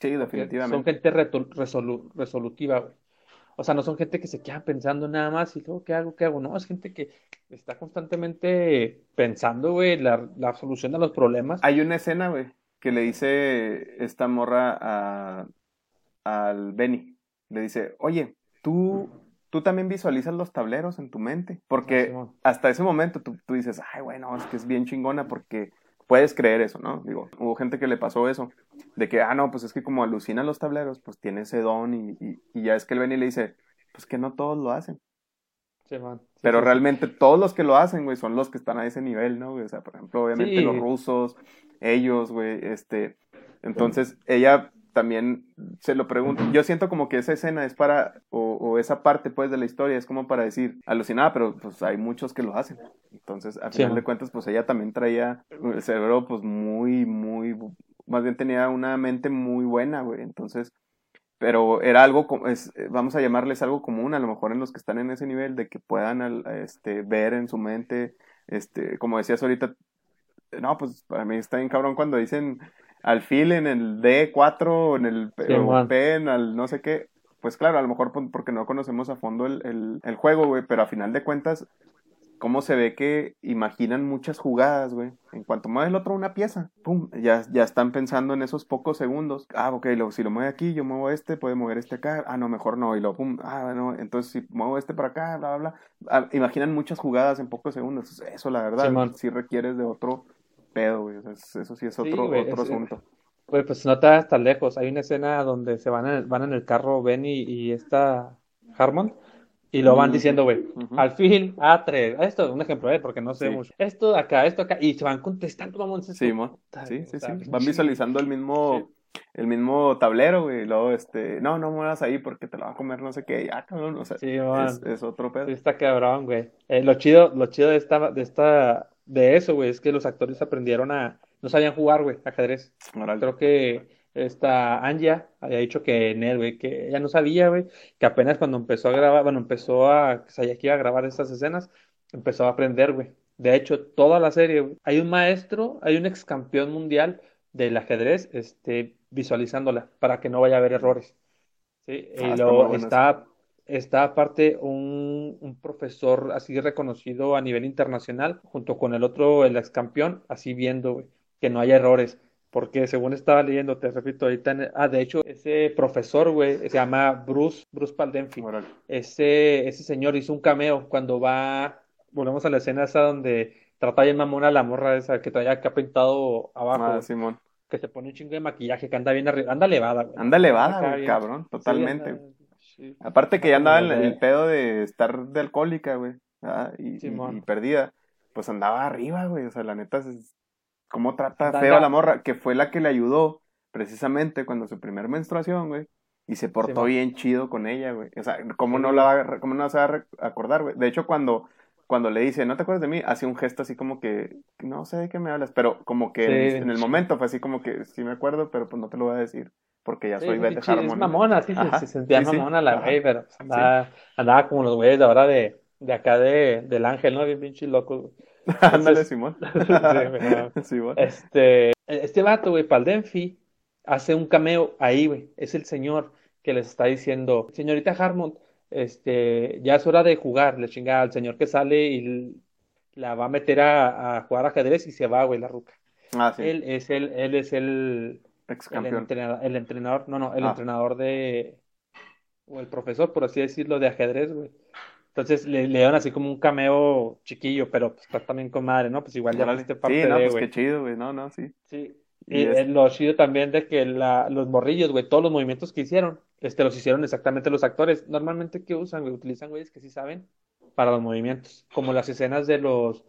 Sí, definitivamente. Son gente resolutiva, güey. O sea, no son gente que se queda pensando nada más y luego, ¿qué hago? ¿Qué hago? No, es gente que está constantemente pensando, güey, la, la solución a los problemas. Hay una escena, güey, que le dice esta morra a, al Benny. Le dice, oye, tú, tú también visualizas los tableros en tu mente. Porque hasta ese momento tú, tú dices, ay, bueno, es que es bien chingona porque puedes creer eso, ¿no? Digo, hubo gente que le pasó eso, de que, ah, no, pues es que como alucinan los tableros, pues tiene ese don y, y, ya es que él ven y le dice, pues que no todos lo hacen. Sí, man. Pero realmente todos los que lo hacen, güey, son los que están a ese nivel, ¿no? O sea, por ejemplo, obviamente los rusos, ellos, güey, este, entonces ella también se lo pregunto. Yo siento como que esa escena es para, o, o, esa parte pues de la historia es como para decir, alucinada, pero pues hay muchos que lo hacen. Entonces, al final de cuentas, pues ella también traía el cerebro pues muy, muy, más bien tenía una mente muy buena, güey. Entonces, pero era algo, es, vamos a llamarles algo común, a lo mejor en los que están en ese nivel, de que puedan este, ver en su mente, este, como decías ahorita, no, pues para mí está bien cabrón cuando dicen alfil en el D4 o en el P, Sí, o. P en al no sé qué. Pues claro, a lo mejor por- porque no conocemos a fondo el, el, el juego, güey, pero a final de cuentas, cómo se ve que imaginan muchas jugadas, güey. En cuanto mueve el otro una pieza, pum, ya, ya están pensando en esos pocos segundos. Ah, ok, lo, si lo mueve aquí, yo muevo este, puede mover este acá. Ah, no, mejor no. Y lo pum, ah, no, entonces si muevo este para acá, bla, bla, bla. Ah, imaginan muchas jugadas en pocos segundos. Eso, la verdad, Simón. sí requieres de otro pedo, güey. Eso sí es Sí, otro, güey, otro es- asunto. Güey, pues no te vas tan lejos. Hay una escena donde se van en el, van en el carro Benny y esta Harmon y lo van diciendo, güey, ujú. alfil A3, esto es un ejemplo, ¿eh? Porque no sé Sí. mucho. Esto acá, esto acá, y se van contestando, vamos. Sí, Sí, sí, sí. Van visualizando el mismo, el mismo tablero, güey. Y luego, este, no, no muevas ahí porque te lo va a comer no sé qué. Ya, cabrón, o sea, Sí, es, es otro pedo. Sí, está cabrón, güey. Eh, lo chido, lo chido de esta, de esta, de eso, güey, es que los actores aprendieron a, no sabían jugar, güey, ajedrez. Órale. Creo que esta Anja había dicho que Ned, güey, que ella no sabía, güey, que apenas cuando empezó a grabar, bueno, empezó a, sabía que iba a grabar estas escenas, empezó a aprender, güey. De hecho, toda la serie, güey, hay un maestro, hay un ex campeón mundial del ajedrez, este, visualizándola para que no vaya a haber errores. Sí, Ah, y luego está, está aparte un, un profesor así reconocido a nivel internacional, junto con el otro, el ex campeón, así viendo, que no haya errores. Porque según estaba leyendo, te repito, ahorita, en- ah, de hecho, ese profesor, güey, se llama Bruce, Bruce Paldenfi. Ese, ese señor hizo un cameo cuando va, volvemos a la escena esa donde trata bien mamona a la morra esa que traía acá pintado abajo, Ah, Simón. que se pone un chingo de maquillaje, que anda bien arriba, anda levada, güey. Anda güey, bien- cabrón, Sí, totalmente. anda- sí. Aparte que ya andaba en el pedo de estar de alcohólica, güey, ¿verdad? y, y- Simón. y perdida, pues andaba arriba, güey, o sea, la neta, es, cómo trata feo a la morra, que fue la que le ayudó precisamente cuando su primer menstruación, güey, y se portó bien chido con ella, güey, o sea, cómo no la va, a- cómo no se va a acordar, güey, de hecho, cuando, cuando le dice, no te acuerdas de mí, hacía un gesto así como que, no sé de qué me hablas, pero como que en el momento fue así como que, sí me acuerdo, pero pues no te lo voy a decir, porque ya soy Beth Harmon. es mamona, sí, se- Ajá, se, sentía sí, sí, mamona la güey, pero pues, andaba, andaba como los güeyes de ahora de, de acá de, del ángel, ¿no? Bien pinche loco. Ándale, Simón. Este, este vato, güey, Paldenfi, hace un cameo ahí, güey. Es el señor que les está diciendo, señorita Harmon, este, ya es hora de jugar, le chinga al señor que sale y la va a meter a, a jugar ajedrez y se va, güey, la ruca. Ah, sí, Él es el, él es el, ex el entrenador, el entrenador, no, no, el Ah. entrenador de, o el profesor, por así decirlo, de ajedrez, güey. Entonces le, le dieron así como un cameo chiquillo, pero pues está también con madre, ¿no? Pues igual ya Órale. fuiste parte Sí, no, de, pues güey. qué chido, güey. No, no, sí. Sí. Y es lo chido también de que la, los morrillos, güey, todos los movimientos que hicieron, este, los hicieron exactamente los actores. Normalmente, ¿qué usan, güey? Utilizan güeyes que sí saben para los movimientos, como las escenas de los,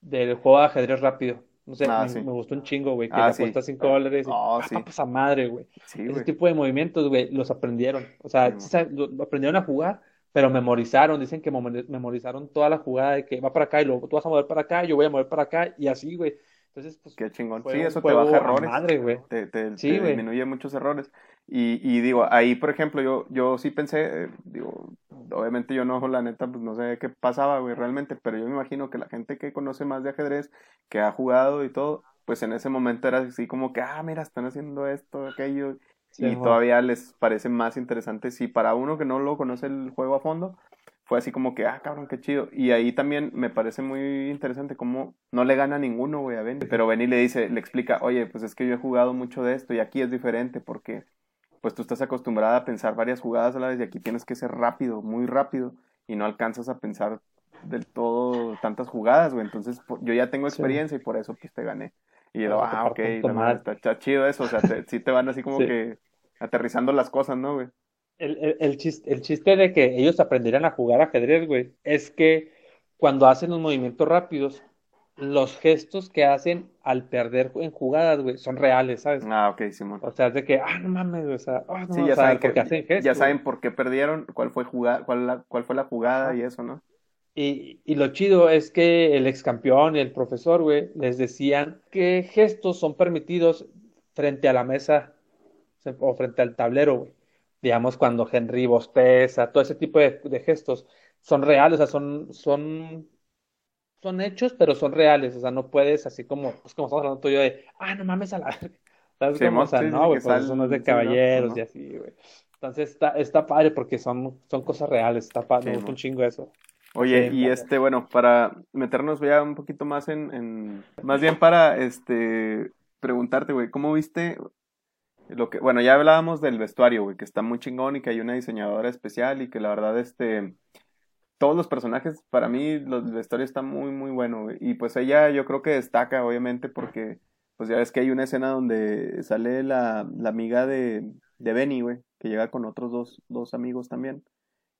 del juego de ajedrez rápido. No sé, Ah, me, sí. me gustó un chingo, güey, que Ah, le sí. apuestas 5 dólares y Oh, ¡ah, sí. papas a madre, güey! Sí, Ese tipo de movimientos, güey, los aprendieron. O sea, lo, aprendieron a jugar, pero memorizaron. Dicen que memori- memorizaron toda la jugada de que va para acá y luego tú vas a mover para acá, yo voy a mover para acá y así, güey. Entonces, pues, Qué chingón. fue Sí, eso te baja errores. madre, güey. Te, te, te disminuye muchos errores. Y, y digo, ahí, por ejemplo, yo, yo sí pensé, eh, digo, obviamente yo no, la neta, pues no sé qué pasaba, güey, realmente, pero yo me imagino que la gente que conoce más de ajedrez, que ha jugado y todo, pues en ese momento era así como que, ah, mira, están haciendo esto, aquello, Sí, y todavía les parece más interesante. Si para uno que no lo conoce el juego a fondo, fue así como que, ah, cabrón, qué chido. Y ahí también me parece muy interesante cómo no le gana ninguno, güey, a Benny. Pero Benny le dice, le explica, oye, pues es que yo he jugado mucho de esto y aquí es diferente porque, pues tú estás acostumbrada a pensar varias jugadas a la vez y aquí tienes que ser rápido, muy rápido y no alcanzas a pensar del todo tantas jugadas, güey. Entonces, por- yo ya tengo Sí. experiencia y por eso, pues te gané. Y yo, ah, ok, no, está, está chido eso, o sea, te- sí te van así como Sí. que aterrizando las cosas, ¿no, güey? El, el, el chiste, el chiste de que ellos aprendieran a jugar ajedrez, güey, es que cuando hacen los movimientos rápidos, los gestos que hacen al perder en jugadas, güey, son reales, ¿sabes? Ah, ok, Simón. O sea, es de que, ah, no mames, o sea, ah, no, Sí, o ya sea, saben, que, hacen gestos. ya saben por qué perdieron, cuál fue, jugada, cuál, la- cuál fue la jugada Ajá. y eso, ¿no? Y, y lo chido es que el ex campeón y el profesor, güey, les decían qué gestos son permitidos frente a la mesa o frente al tablero, güey. digamos, cuando Henry bosteza, todo ese tipo de, gestos son reales, o sea, son, son, son hechos, pero son reales, o sea, no puedes así como, pues como estamos hablando tú y yo de, ah, no mames a la ¿Sabes cómo? O sea, no, güey, pues eso no es de caballeros y así, güey. Entonces está, está padre porque son, son cosas reales, está padre, me gusta un chingo eso. Oye, y este, bueno, para meternos ya un poquito más en, en, más bien para, este, preguntarte, güey, ¿cómo viste lo que, bueno, ya hablábamos del vestuario, güey, que está muy chingón y que hay una diseñadora especial y que la verdad, este, todos los personajes, para mí, los, el vestuario está muy, muy bueno, güey. Y pues ella yo creo que destaca, obviamente, porque, pues ya ves que hay una escena donde sale la, la amiga de, de Benny, güey, que llega con otros dos, dos amigos también,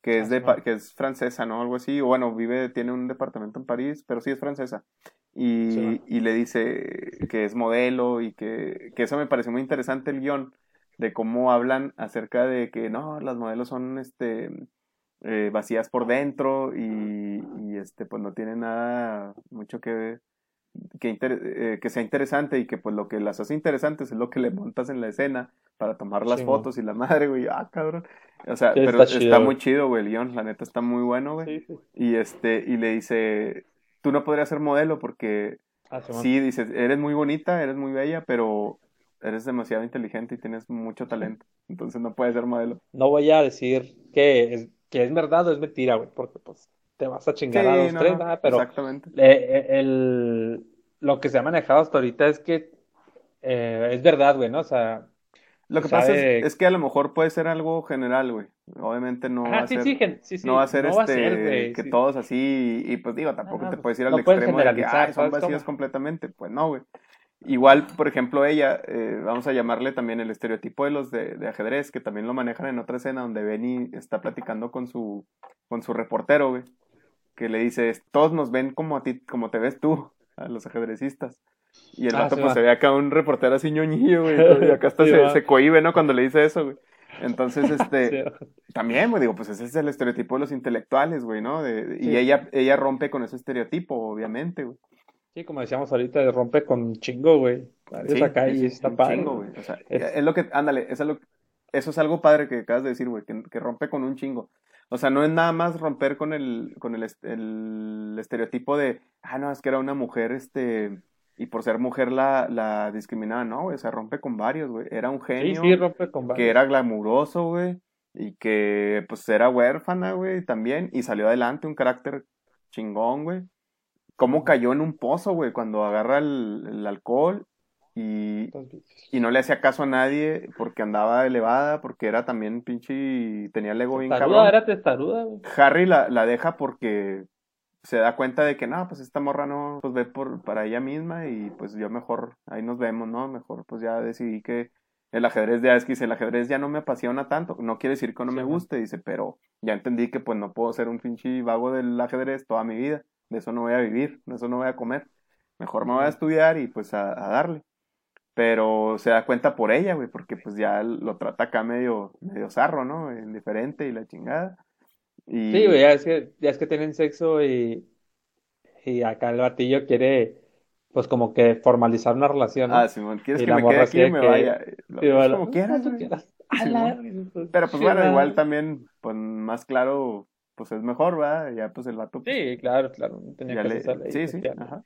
que es, de, que es francesa, ¿no? Algo así, o bueno, vive, tiene un departamento en París, pero sí es francesa. Y, y le dice que es modelo y que, que eso me pareció muy interesante el guion de cómo hablan acerca de que no, las modelos son este eh, vacías por dentro y, y, este pues no tienen nada mucho que que, eh, que sea interesante y que pues lo que las hace interesantes es lo que le montas en la escena para tomar las fotos y la madre, güey, ah, cabrón. O sea, pero está, muy chido, güey, el guion, la neta está muy bueno, güey. Y este, y le dice, tú no podrías ser modelo porque ah, sí, dices, eres muy bonita, eres muy bella, pero eres demasiado inteligente y tienes mucho talento. Entonces no puedes ser modelo. No voy a decir que es, que es verdad o es mentira, güey, porque pues te vas a chingar a los tres, pero exactamente. Eh, el, lo que se ha manejado hasta ahorita es que eh, es verdad, güey, ¿no? O sea, lo que pasa es, que a lo mejor puede ser algo general, güey. Obviamente no va a ser, no va a ser este que todos así y, pues digo, tampoco te puedes ir al extremo de que son vacías completamente, pues no, güey. Igual, por ejemplo, ella, eh, vamos a llamarle también el estereotipo de los de, de, ajedrez, que también lo manejan en otra escena donde Benny está platicando con su, con su reportero, güey, que le dice, todos nos ven como a ti, como te ves tú, a los ajedrecistas. Y el ah, vato, pues se ve acá un reportero así ñoñillo, güey. Y acá hasta se, se, cohibe, ¿no? Cuando le dice eso, güey. Entonces, este, también, güey, digo, pues ese es el estereotipo de los intelectuales, güey, ¿no? De, y ella, ella rompe con ese estereotipo, obviamente, güey. Sí, como decíamos ahorita, rompe con chingo, güey. Sí, acá y está padre. Chingo, güey. O sea, es... lo que, ándale, es lo, eso es algo padre que acabas de decir, güey, que, que, rompe con un chingo. O sea, no es nada más romper con el, con el, el estereotipo de, ah, no, es que era una mujer, este, y por ser mujer la, la discriminaba, no, güey, se rompe con varios, güey. Era un genio sí, sí, rompe con que era glamuroso, güey, y que pues era huérfana, güey, también, y salió adelante un carácter chingón, güey. Cómo cayó en un pozo, güey, cuando agarra el, el alcohol y, y, no le hacía caso a nadie porque andaba elevada, porque era también pinche y tenía el ego bien cabrón. era testaruda, güey. Harry la, la deja porque se da cuenta de que no, pues esta morra no, pues ve por, para ella misma y pues yo mejor, ahí nos vemos, ¿no? Mejor pues ya decidí que el ajedrez de dice, el ajedrez ya no me apasiona tanto, no quiere decir que no me guste, dice, pero ya entendí que pues no puedo ser un pinche vago del ajedrez toda mi vida, de eso no voy a vivir, de eso no voy a comer, mejor me voy a estudiar y pues a, darle. Pero se da cuenta por ella, güey, porque pues ya lo trata acá medio, medio zarro, ¿no? Indiferente y la chingada. Sí, güey, ya es que, ya es que tienen sexo y, y acá el batillo quiere, pues como que formalizar una relación, Ah, Simón, ¿quieres que me quede aquí y me vaya? Pues, como quieras, Pero pues bueno, igual también, pues más claro, pues es mejor, ¿va? Ya pues el vato. Pues, sí, claro, claro, tenía que le... Sí, sí, ajá.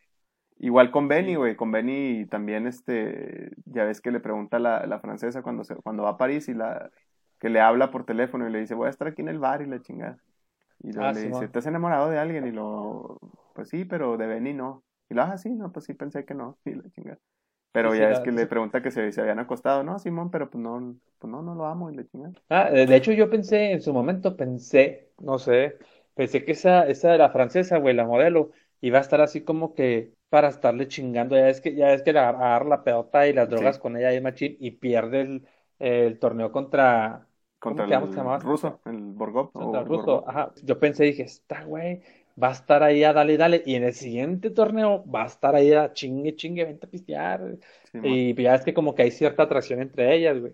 Igual con Benny, güey, con Benny también, este, ya ves que le pregunta la, la francesa cuando, se, cuando va a París y la, que le habla por teléfono y le dice, voy a estar aquí en el bar y la chingada. Y luego ah, le dice, ¿te has enamorado de alguien? Y lo, pues sí, pero de Benny no. Y lo, ah, sí, no, pues sí, pensé que no. Y la chingada. Pero ya es que le pregunta que se, se, habían acostado. No, Simón, pero pues no, pues no, no lo amo y le chingada. Ah, de hecho yo pensé, en su momento pensé, no sé, pensé que esa, esa de la francesa, güey, la modelo, iba a estar así como que para estarle chingando. Ya es que, ya es que agarrar la pelota y las drogas con ella y machín y pierde el, el torneo contra contra el ruso, el Borgov. Contra el ruso, ajá. Yo pensé, dije, está güey, va a estar ahí a dale, dale. Y en el siguiente torneo va a estar ahí a chingue, chingue, vente a pistear. y ya es que como que hay cierta atracción entre ellas, güey.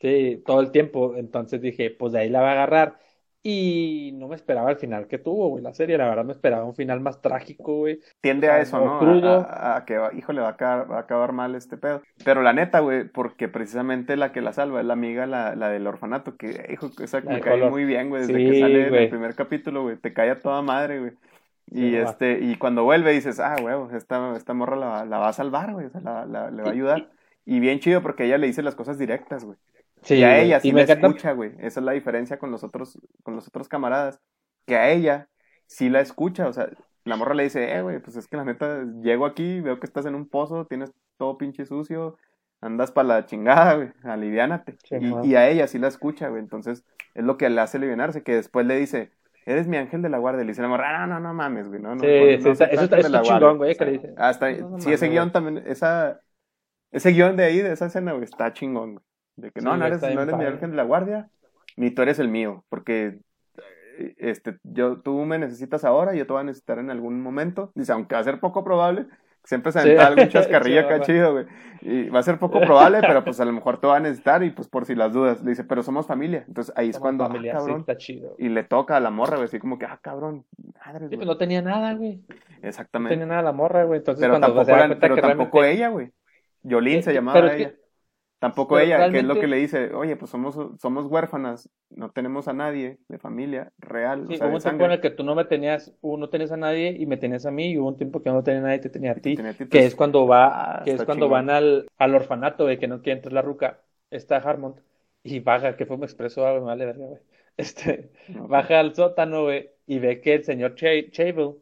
Sí, todo el tiempo. Entonces dije, pues de ahí la va a agarrar. Y no me esperaba el final que tuvo, güey, la serie. La verdad me esperaba un final más trágico, güey. Tiende a eso, ¿no? Crudo. A, que, híjole, va a, acabar, va a acabar mal este pedo. Pero la neta, güey, porque precisamente la que la salva es la amiga, la, la del orfanato, que, hijo, esa me cae muy bien, güey. Desde que sale en el primer capítulo, güey, te cae a toda madre, güey. Y este, y cuando vuelve dices, ah, güey, esta, esta morra la, la va a salvar, güey, o sea, la, la, le va a ayudar. Y bien chido porque ella le dice las cosas directas, güey. Sí, y a ella sí me escucha, güey. Esa es la diferencia con los otros, con los otros camaradas. Que a ella sí la escucha, o sea, la morra le dice, eh, güey, pues es que la neta, llego aquí, veo que estás en un pozo, tienes todo pinche sucio, andas para la chingada, güey, aliviánate. y, y, a ella sí la escucha, güey, entonces es lo que le hace alivianarse, que después le dice, eres mi ángel de la guardia, le dice la morra, ah, no, no mames, güey, no, no. Sí, no, eso está chingón, güey, que le dice. Hasta, sí, ese guion también, esa, ese guion de ahí, de esa escena, güey, está chingón, güey. De que no, no eres, no eres mi ángel de la guardia, ni tú eres el mío, porque eh, este, yo, tú me necesitas ahora, yo te voy a necesitar en algún momento. Dice, aunque va a ser poco probable, siempre se aventa algún chascarrillo acá chido, güey. Y va a ser poco probable, pero pues a lo mejor te va a necesitar y pues por si las dudas. Le dice, pero somos familia. Entonces ahí es cuando, ah, cabrón. está chido. Y le toca a la morra, güey, así como que, ah, cabrón. Madre, sí, pues no tenía nada, güey. Exactamente. No tenía nada la morra, güey. Entonces pero cuando tampoco, pero tampoco ella, güey. Yolín se llamaba ella. Tampoco ella, que es lo que le dice, oye, pues somos, somos huérfanas, no tenemos a nadie de familia real. Sí, o sea, hubo un tiempo en el que tú no me tenías, no tenías a nadie y me tenías a mí, y hubo un tiempo que no tenía a nadie y te tenía a ti, que es cuando va, que es cuando van al, al orfanato de que no quiere entrar la ruca, está Harmont, y baja, que fue un expreso, vale verga, güey. Este, baja al sótano, güey, y ve que el señor Ch Chable,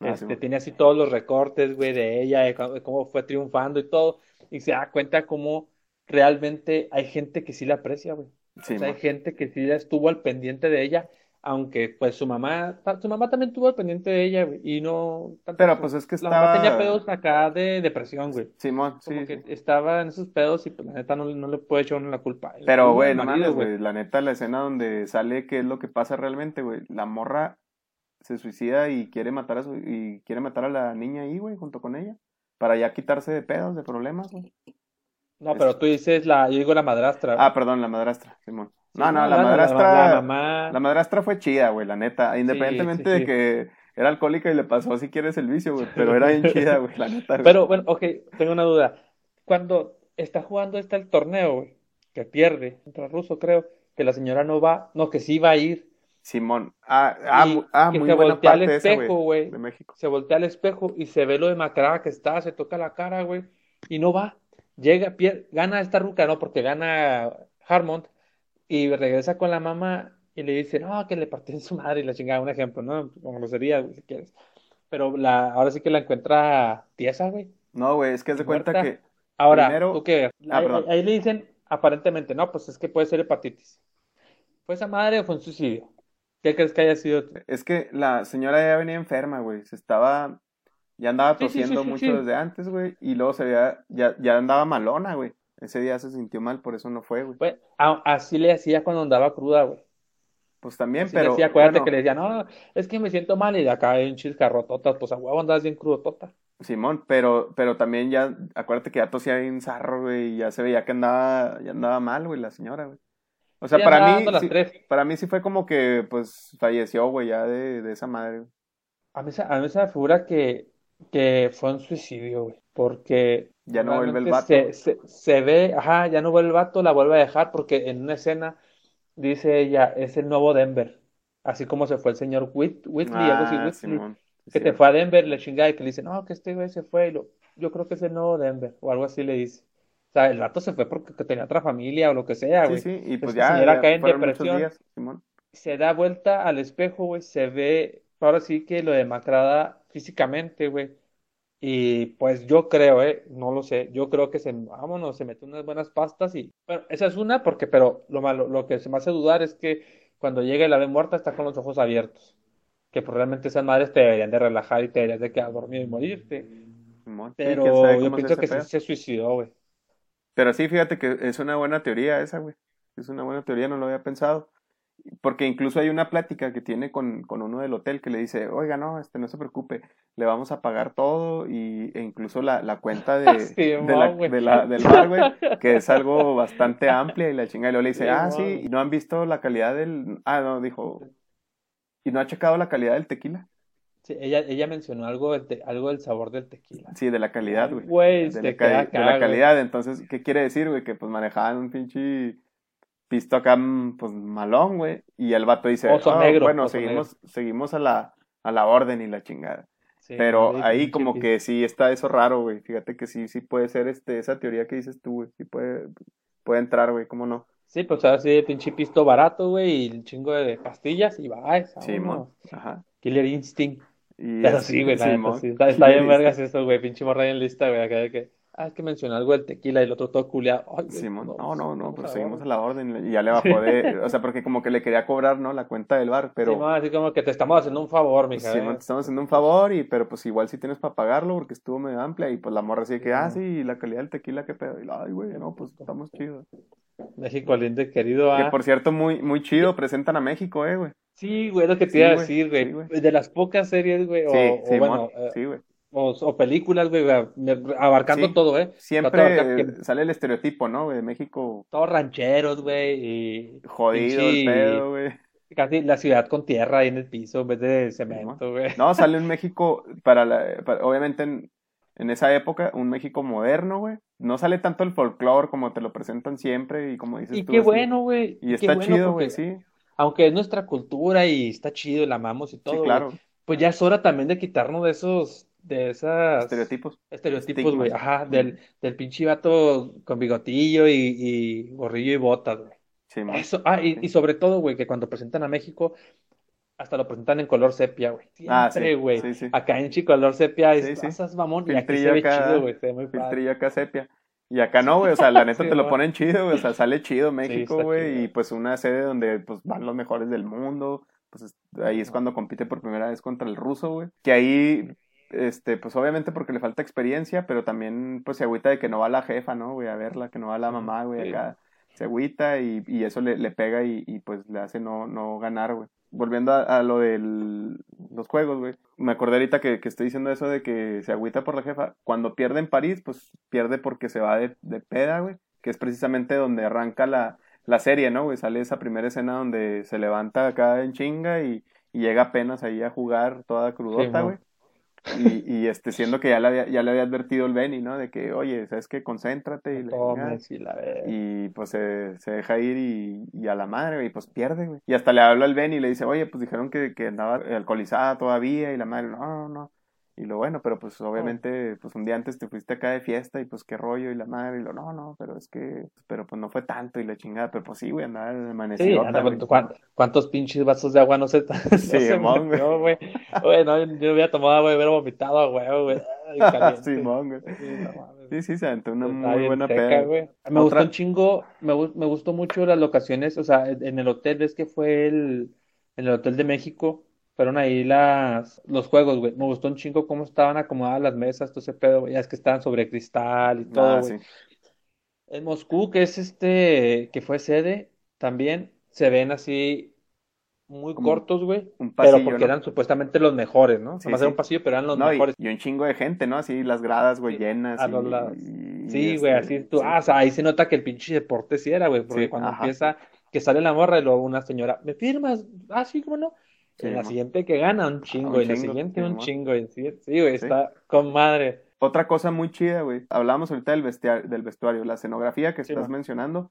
ah, este, tiene así todos los recortes, güey, de ella, de cómo fue triunfando y todo, y se da cuenta cómo realmente hay gente que sí la aprecia, güey. Sí, hay gente que sí estuvo al pendiente de ella, aunque pues su mamá, su mamá también estuvo al pendiente de ella, güey, y no... Pero pues es que estaba... La mamá tenía pedos acá de depresión, güey. Simón, sí. Como que estaba en esos pedos y pues la neta no, le puede echar la culpa. Pero, güey, no mames, güey, la neta la escena donde sale qué es lo que pasa realmente, güey. La morra se suicida y quiere matar a su... y quiere matar a la niña ahí, güey, junto con ella. Para ya quitarse de pedos, de problemas, güey. No, pero tú dices la, yo digo la madrastra. Ah, perdón, la madrastra, Simón. No, no, la, madrastra. La, madrastra fue chida, güey, la neta. Independientemente de que era alcohólica y le pasó si quieres el vicio, güey. Pero era bien chida, güey, la neta. Pero bueno, ok, tengo una duda. Cuando está jugando este el torneo, güey, que pierde contra Ruso, creo, que la señora no va, no, que sí va a ir. Simón. Ah, ah, ah muy se voltea al espejo, güey. De México. Se voltea al espejo y se ve lo demacrada que está, se toca la cara, güey, y no va llega, gana esta ruca, ¿no? Porque gana Harmont y regresa con la mamá y le dice, no, que le partió en su madre y la chingada, un ejemplo, ¿no? Como sería, si quieres. Pero la, ahora sí que la encuentra tiesa, güey. No, güey, es que se cuenta que. Ahora, primero... qué? Ah, ahí, le dicen, aparentemente, no, pues es que puede ser hepatitis. ¿Fue esa madre o fue un suicidio? ¿Qué crees que haya sido? Es que la señora ya venía enferma, güey. Se estaba ya andaba tosiendo mucho desde antes, güey. Y luego se veía, ya, ya andaba malona, güey. Ese día se sintió mal, por eso no fue, güey. Pues, así le hacía cuando andaba cruda, güey. Pues también, pero. Le decía, acuérdate que le decía, no, es que me siento mal y de acá hay un chiscarrotota, pues a huevo andabas bien crudotota. Simón, pero, pero también ya, acuérdate que ya tosía bien zarro, güey, y ya se veía que andaba, ya andaba mal, güey, la señora, güey. O sea, para mí, sí, para mí sí fue como que, pues, falleció, güey, ya de, de esa madre. A mí, a mí se me figura que que fue un suicidio, güey. Porque. Ya no vuelve el vato. Se, se, ve, ajá, ya no vuelve el vato, la vuelve a dejar porque en una escena dice ella, es el nuevo Denver. Así como se fue el señor Whit, Whitley, algo así, ah, Whitley, que te fue a Denver, le chingada y que le dice, no, que este güey se fue, y lo, yo creo que es el nuevo Denver, o algo así le dice. O sea, el vato se fue porque tenía otra familia o lo que sea, güey. Sí, sí, y pues ya, ya cae en depresión. se da vuelta al espejo, güey, se ve, ahora sí que lo demacrada físicamente, güey. Y pues yo creo, eh, no lo sé, yo creo que se, vámonos, se mete unas buenas pastas y, bueno, esa es una porque, pero lo malo, lo que se me hace dudar es que cuando llegue la ave muerta está con los ojos abiertos. Que pues realmente esas madres te deberían de relajar y te deberías de quedar dormido y morirte. Pero yo pienso que sí se suicidó, güey. Pero sí, fíjate que es una buena teoría esa, güey. Es una buena teoría, no lo había pensado porque incluso hay una plática que tiene con, con, uno del hotel que le dice, oiga, no, este, no se preocupe, le vamos a pagar todo y, e incluso la, la cuenta de, de, la, de la, del bar, güey, que es algo bastante amplia y la chinga y luego le dice, ah, sí, y no han visto la calidad del, ah, no, dijo, ¿Y no ha checado la calidad del tequila? Sí, ella, ella mencionó algo del, te- algo del sabor del tequila. Sí, de la calidad, güey. Güey, de, la, acá, de la calidad. Entonces, ¿qué quiere decir, güey? Que pues manejaban un pinche pisto acá, mm, pues malón, güey. Y el vato dice, Oso "Ah, negro, bueno, oso seguimos, seguimos a la, a la orden y la chingada. Sí, Pero ahí como que sí está eso raro, güey. Fíjate que sí, sí puede ser este, esa teoría que dices tú, güey. Sí puede, puede entrar, güey, ¿cómo no? Sí, pues ahora sí, pinche pisto barato, güey, y un chingo de pastillas y va, esa, Simón. Ajá. Killer Instinct. Y Pero es- sí, güey, sí. Está, está bien vergas eso, güey, pinche morra en lista, güey, acá de que, ah, es que mencionó algo del tequila y el otro todo. Ay, güey, Simón, no, no, no, vamos pero a seguimos a la orden y ya le bajó de, o sea, porque como que le quería cobrar, ¿no? La cuenta del bar, pero Simón, así como que te estamos haciendo un favor, mija. Simón, eh. te estamos haciendo un favor y, pero pues igual sí tienes para pagarlo porque estuvo medio amplia y pues la morra así que, ah, sí, la calidad del tequila, qué pedo, y la, ay, güey, no, pues estamos chidos. México lindo y querido, Que ah. por cierto, muy, muy chido, presentan a México, eh, güey. Sí, güey, lo que te Sí, iba a decir, güey. sí. De las pocas series, güey, o, Sí, o bueno, eh, sí, güey. O, o películas, güey, abarcando Sí, todo, ¿eh? Siempre que- sale el estereotipo, ¿no? De México todos rancheros, güey, y jodido el pedo, güey. casi la ciudad con tierra ahí en el piso en vez de cemento, güey. No, sale un México para la, para- obviamente en, en esa época, un México moderno, güey. No sale tanto el folclore como te lo presentan siempre y como dices Y tú. qué así. bueno, güey. Y qué está bueno chido, güey, sí. Aunque es nuestra cultura y está chido, la amamos y todo, Sí, claro. pues ya es hora también de quitarnos de esos, de esas Estereotipos. estereotipos, güey, ajá, del, del pinche vato con bigotillo y, y gorrillo y botas, güey. Sí. Eso, ah, y, Sí. y sobre todo, güey, que cuando presentan a México, hasta lo presentan en color sepia, güey. Ah, Siempre, güey. sí, sí. Acá en chico color sepia, es, pasas, mamón, y aquí se ve acá, chido, güey, se ve muy padre. Filtrillo acá sepia. Y acá no, güey, o sea, la neta te lo ponen chido, güey, o sea, sale chido México, güey, y pues una sede donde pues van los mejores del mundo, pues es- ahí es cuando compite por primera vez contra el ruso, güey, que ahí, este, pues obviamente porque le falta experiencia, pero también pues se agüita de que no va la jefa, ¿no, güey, a verla, que no va la mamá, güey, Sí. acá se agüita y, y eso le, le pega y, y, pues le hace no, no ganar, güey. Volviendo a, a lo de los juegos, güey. Me acordé ahorita que, que estoy diciendo eso de que se agüita por la jefa. Cuando pierde en París, pues pierde porque se va de, de peda, güey. Que es precisamente donde arranca la, la serie, ¿no, güey? Sale esa primera escena donde se levanta acá en chinga y, y llega apenas ahí a jugar toda crudota, güey. Y, y este, siendo que ya le, había, ya le había advertido el Benny, ¿no? De que, oye, ¿sabes qué? Concéntrate y chingada. Tomes y la. Y pues se, se deja ir y, y a la madre, güey, pues pierde, güey. Y hasta le habla al Ben y le dice, oye, pues dijeron que, que andaba alcoholizada todavía. Y la madre, no, no, no. Y lo bueno, pero pues obviamente, pues un día antes te fuiste acá de fiesta y pues qué rollo. Y la madre, y lo, no, no, pero es que, pero pues no fue tanto. Y la chingada, pero pues sí, güey, andaba Sí, amanecido. anda, pero ¿cuán- ¿cuántos pinches vasos de agua no se, no Sí, metió, güey? Güey, no, yo hubiera tomado agua y hubiera vomitado güey. Caliente. Simón, güey. Sí, no. Sí, sí, se aventó una Está muy buena peda. güey. Me Otra- gustó un chingo, me, me gustó mucho las locaciones, o sea, en el hotel, ves que fue el, en el Hotel de México, fueron ahí las, los juegos, güey. Me gustó un chingo cómo estaban acomodadas las mesas, todo ese pedo, güey. Ya es que estaban sobre cristal y todo, Ah, güey. sí. En Moscú, que es este, que fue sede, también se ven así muy Como cortos, güey. Un Pero pasillo, porque ¿no? eran supuestamente los mejores, ¿no? Sí, Nomás sí. era un pasillo, pero eran los No, mejores. y un chingo de gente, ¿no? Así las gradas, güey, Sí, llenas. a y- los lados. y- Sí, y güey, este, así tú, sí. ah, o sea, ahí se nota que el pinche deporte sí era, güey, porque Sí, cuando ajá. empieza, que sale la morra y luego una señora, ¿me firmas? Ah, sí, ¿cómo no? Sí, en la siguiente que gana, un chingo, y en la siguiente sí, un chingo, y sí, güey, Sí. está con madre. Otra cosa muy chida, güey. Hablábamos ahorita del vestuario, del vestuario, la escenografía que Sí, estás mencionando.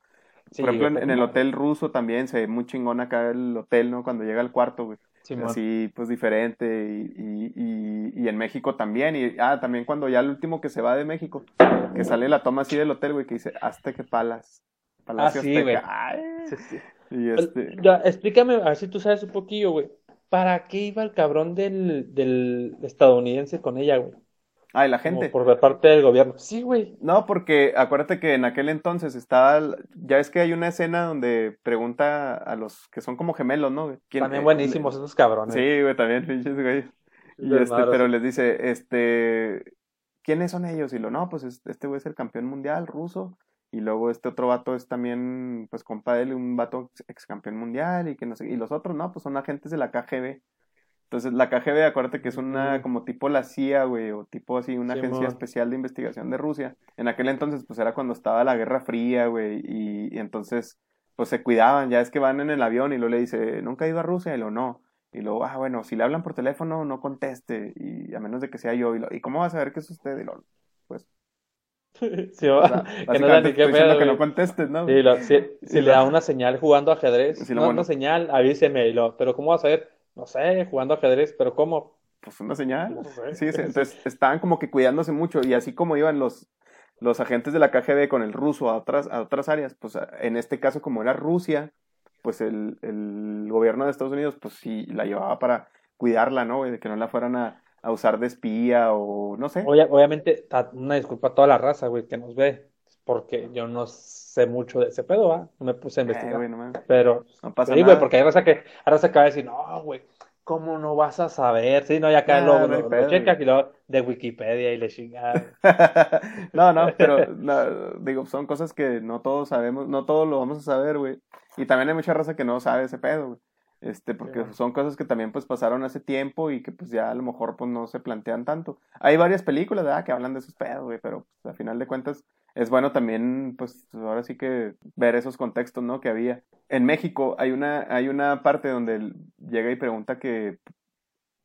Sí, Por ejemplo, en, el hotel ruso también se ve muy chingón acá el hotel, ¿no? Cuando llega al cuarto, güey. Simón. Así, pues diferente. Y, y, y, y en México también. Y, ah, también cuando ya el último que se va de México, que sale la toma así del hotel, güey, que dice, Azteca Palas. Palacio Ah, sí, güey. Sí, sí. Y este. Ya, explícame, a ver si tú sabes un poquillo, güey. ¿Para qué iba el cabrón del, del estadounidense con ella, güey? Ay, la Como gente. por parte del gobierno. Sí, güey. No, porque acuérdate que en aquel entonces estaba, ya es que hay una escena donde pregunta a los que son como gemelos, ¿no? También eh, buenísimos esos cabrones. Sí, güey, también pinches güey. Y este, pero les dice, este, ¿quiénes son ellos? Y lo, no, pues es- este güey es el campeón mundial ruso. Y luego este otro vato es también, pues compa de él, un vato ex- campeón mundial y que no sé, y los otros no, pues son agentes de la KGB. Entonces la KGB, acuérdate que es una como tipo la CIA, güey, o tipo así, una agencia especial de investigación de Rusia. En aquel entonces, pues era cuando estaba la Guerra Fría, güey, y, y entonces, pues se cuidaban, ya es que van en el avión y luego le dice, ¿nunca ha ido a Rusia? Y lo no. Y luego, ah, bueno, si le hablan por teléfono, no conteste, y a menos de que sea yo. ¿Y, lo, ¿y cómo vas a saber que es usted? Y lo, Sí, o va. sea, que no ni qué diciendo pedo, que no güey. contestes, ¿no? Sí, lo- si, si Y le da una señal jugando ajedrez, no, bueno. una señal, avíseme. Y lo, pero ¿cómo vas a ver? No sé, jugando ajedrez, pero ¿cómo? Pues una señal. No sé. Sí, sí, entonces estaban como que cuidándose mucho y así como iban los, los agentes de la KGB con el ruso a otras, a otras áreas, pues en este caso como era Rusia, pues el, el gobierno de Estados Unidos pues sí la llevaba para cuidarla, ¿no? De que no la fueran a, a usar de espía o no sé. Obvia- obviamente, una disculpa a toda la raza, güey, que nos ve, porque yo no sé mucho de ese pedo, ¿va? No me puse a Eh, investigar. güey, no Pero, no pasa sí, güey, nada. porque hay raza que, hay raza que va a decir, no, güey, ¿cómo no vas a saber? Sí, no, y acá Nah, luego no lo, lo pedo, güey. y luego de Wikipedia y le chingada. No, no, pero no, digo, son cosas que no todos sabemos, no todos lo vamos a saber, güey. Y también hay mucha raza que no sabe ese pedo, güey. Este, porque son cosas que también pues pasaron hace tiempo y que pues ya a lo mejor pues no se plantean tanto. Hay varias películas, ¿verdad? que hablan de esos pedos, güey, pero pues, al final de cuentas es bueno también pues ahora sí que ver esos contextos, ¿no? que había. En México hay una hay una parte donde llega y pregunta que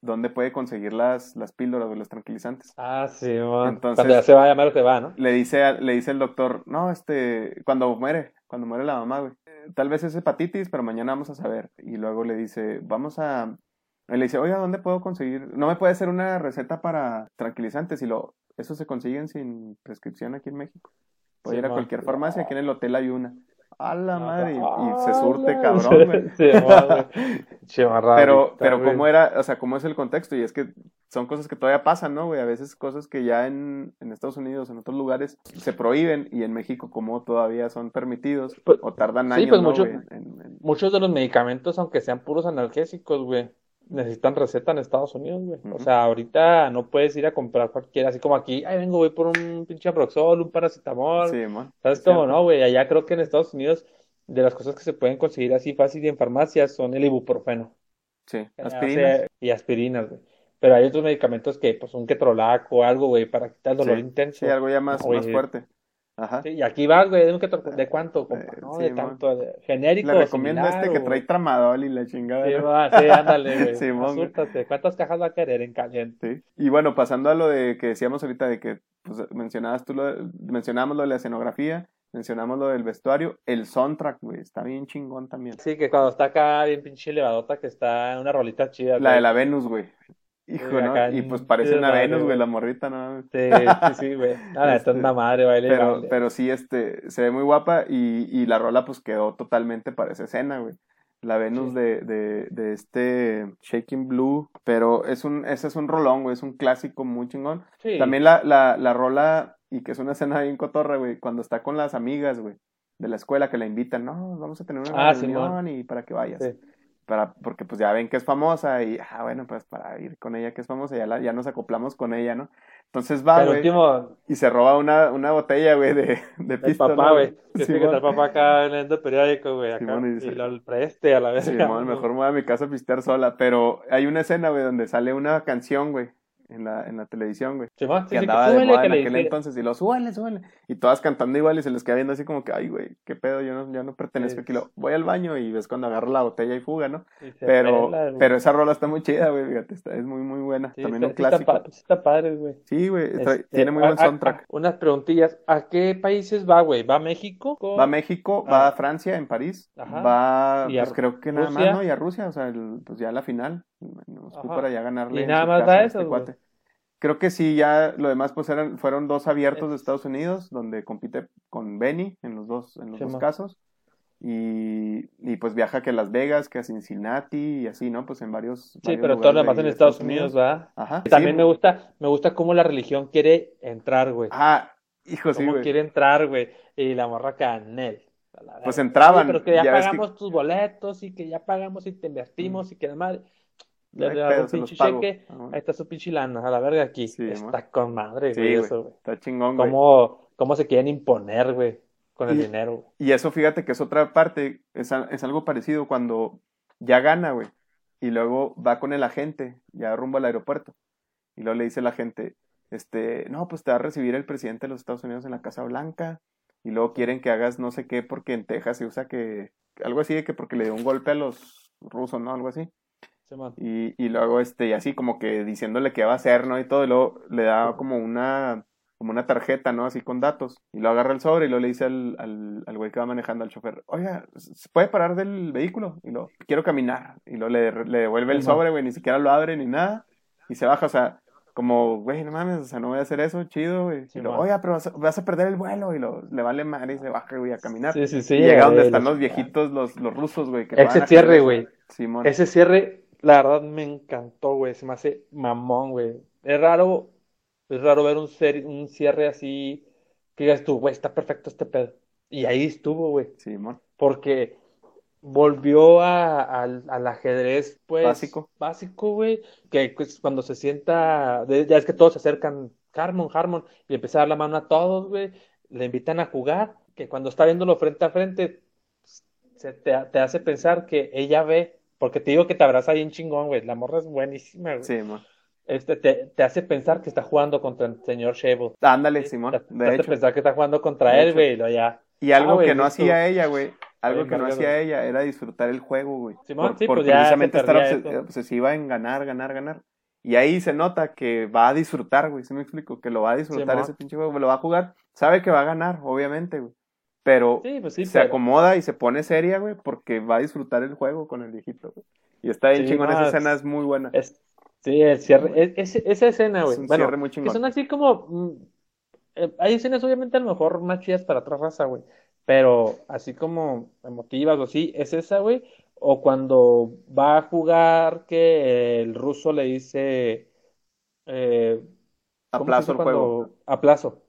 dónde puede conseguir las las píldoras o los tranquilizantes. Ah, sí, man. Entonces- Cuando ya se va a llamar, se va, ¿no? le dice, a- le dice el doctor, no, este, cuando muere, cuando muere la mamá, güey, tal vez es hepatitis, pero mañana vamos a saber. Y luego le dice, vamos a, y le dice, oiga, ¿dónde puedo conseguir? No me puede hacer una receta para tranquilizantes y lo, eso se consiguen sin prescripción aquí en México. Puede Sí, ir a cualquier farmacia, aquí en el hotel hay una. A la Ah, madre, y, y ah, se surte la- cabrón, güey. Sí, Pero, pero cómo era, o sea, cómo es el contexto, y es que son cosas que todavía pasan, ¿no, güey? A veces cosas que ya en, en Estados Unidos, en otros lugares, se prohíben, y en México como todavía son permitidos, Pues- o tardan sí, años, pues ¿no, mucho- güey? En- en- Muchos de los medicamentos, aunque sean puros analgésicos, güey, necesitan receta en Estados Unidos, güey. O sea, ahorita no puedes ir a comprar cualquiera, así como aquí, ay, vengo, voy por un pinche Aproxol, un paracetamol. Sí, mon. ¿Sabes es cómo cierto. no, güey? Allá creo que en Estados Unidos, de las cosas que se pueden conseguir así fácil en farmacias son el ibuprofeno. Sí, O aspirinas. sea, y aspirinas, güey. Pero hay otros medicamentos que, pues, un ketorolac o algo, güey, para quitar el dolor Sí, intenso. Sí, algo ya más, más fuerte. Ajá. Sí, y aquí vas, güey, de, un ketor- ¿de cuánto, compa? Eh, ¿No? sí, de tanto, de genérico, Le recomiendo similar, este que trae tramadol y la chingada. Sí, va, sí, ándale, güey. Asústate. ¿Cuántas cajas va a querer en caliente? Sí. Y bueno, pasando a lo de que decíamos ahorita de que pues, mencionabas tú lo de- mencionamos lo de la escenografía, mencionamos lo del vestuario, el soundtrack, güey, está bien chingón también. Sí, que cuando está acá bien pinche elevadota, que está una rolita chida, La güey. de la Venus, güey. Hijo, ¿no? acá Y pues parece una Venus, güey, la morrita, ¿no? Sí, sí, sí, güey. Ah, la Este, una madre, baile Pero, baile. pero sí, este, se ve muy guapa y, y la rola pues quedó totalmente para esa escena, güey. La Venus Sí. de, de, de este Shaking Blue, pero es un, ese es un rolón, güey, es un clásico muy chingón. Sí. También la, la, la rola, y que es una escena bien cotorra, güey, cuando está con las amigas, güey, de la escuela que la invitan, no, vamos a tener una Ah, reunión y para que vayas. Para, porque pues ya ven que es famosa y, ah, bueno, pues para ir con ella que es famosa, ya, la, ya nos acoplamos con ella, ¿no? Entonces va, güey, y se roba una, una botella, güey, de, de el pisto, papá, ¿no, güey. Que sí, que está el papá acá leyendo el periódico, güey, acá. Simón, y dice- Y lo preste a la vez. Mejor me voy a mi casa a pistear sola, pero hay una escena, güey, donde sale una canción, güey, en la, en la televisión, güey. Sí, que sí, que andaba de súbele, moda que en aquel entonces y lo súbale, súbale. Y todas cantando igual y se les queda viendo así como que, ay, güey, qué pedo, yo no, yo no pertenezco aquí. Lo, voy al baño y ves cuando agarro la botella y fuga, ¿no? y Pero, pela, pero esa rola está muy chida, güey, fíjate, está, es muy, muy buena. Sí, También está- un está clásico. sí está padre, güey. Sí, güey, Este, tiene muy a- buen soundtrack. a- unas preguntillas. ¿A qué países va, güey? ¿Va a México? Va a México, Ah. va a Francia, en París, Ajá. va, pues creo que nada más, Rusia. ¿no? Y a Rusia, o sea, el- pues ya la final, nos Ajá. para ya ganarle Y nada más casa va a eso, cuate. Creo que sí, ya lo demás pues eran, fueron dos abiertos de Estados Unidos, donde compite con Benny en los dos, en los Sí, dos casos. Y, y pues viaja que a Las Vegas, que a Cincinnati y así, ¿no? Pues en varios, Sí, varios pero todo lo de demás en Estados Unidos, ¿va? Ajá. sí, También me güey. gusta, me gusta cómo la religión quiere entrar, güey. Ah, hijo, sí, Cómo güey. quiere entrar, güey. Y la morra Canel. Pues entraban, Sí, pero que ya, ya ves que- pagamos tus boletos y que ya pagamos y te invertimos y que además No hay le un pinche cheque. Ajá. Ahí está su pinche lana, a la verga aquí. Sí, Está con madre, Sí, güey, güey. eso, güey. Está chingón, güey. Cómo, cómo se quieren imponer, güey, con el dinero, güey. Y eso, fíjate que es otra parte, es, es algo parecido cuando ya gana, güey, y luego va con el agente, ya rumbo al aeropuerto, y luego le dice el agente, este, no, pues te va a recibir el presidente de los Estados Unidos en la Casa Blanca, y luego quieren que hagas no sé qué, porque en Texas se usa que, algo así de que porque le dio un golpe a los rusos, ¿no? Algo así. Y, y luego, este, y así como que diciéndole qué va a hacer, ¿no? Y todo, y luego le da como una, como una tarjeta, ¿no? Así con datos. Y lo agarra el sobre y luego le dice al, al, al güey que va manejando al chofer, oiga, ¿se puede parar del vehículo? Y lo, quiero caminar. Y luego le, le devuelve el sobre, güey, ni siquiera lo abre ni nada. Y se baja, o sea, como, güey, no mames, o sea, no voy a hacer eso, chido, güey. y lo, oiga, pero vas a, perder el vuelo. Y lo, le vale madre y se baja, güey, a caminar. Sí, sí, sí. Y llega donde están los viejitos, los, los rusos, güey. Ese cierre, güey. Ese cierre la verdad me encantó, güey. Se me hace mamón, güey. Es raro, es raro ver un, un cierre así que digas tú, güey, está perfecto este pedo. Y ahí estuvo, güey. Sí, man. Porque volvió al ajedrez, pues. Básico. Básico, güey. Que pues, cuando se sienta, ya es que todos se acercan, Harmon, Harmon, y empieza a dar la mano a todos, güey. Le invitan a jugar. Que cuando está viéndolo frente a frente, se te, te hace pensar que ella ve porque te digo que te abraza bien chingón, güey. La morra es buenísima, güey. Sí, man. Este, te, te, hace pensar que está jugando contra el señor Shable. Ándale, Simón. Te, te hace pensar que está jugando contra él, güey. Ya. Y algo ah, que no hacía ella, güey. Algo que no hacía ella era disfrutar el juego, güey. Simón, sí, pues precisamente estar obsesiva en ganar, ganar, ganar. Y ahí se nota que va a disfrutar, güey. ¿Sí me explico? Que lo va a disfrutar ese pinche juego. Lo va a jugar. Sabe que va a ganar, obviamente, güey pero pues se acomoda y se pone seria, güey, porque va a disfrutar el juego con el viejito, güey. Y está bien chingón, esa escena es muy buena. sí, el cierre, esa escena, güey. Es un bueno, cierre muy chingón. Que son así como, mm, eh, hay escenas obviamente a lo mejor más chidas para otra raza, güey, pero así como emotivas o así, es esa, güey, o cuando va a jugar que el ruso le dice... Eh, aplazo el juego. Aplazo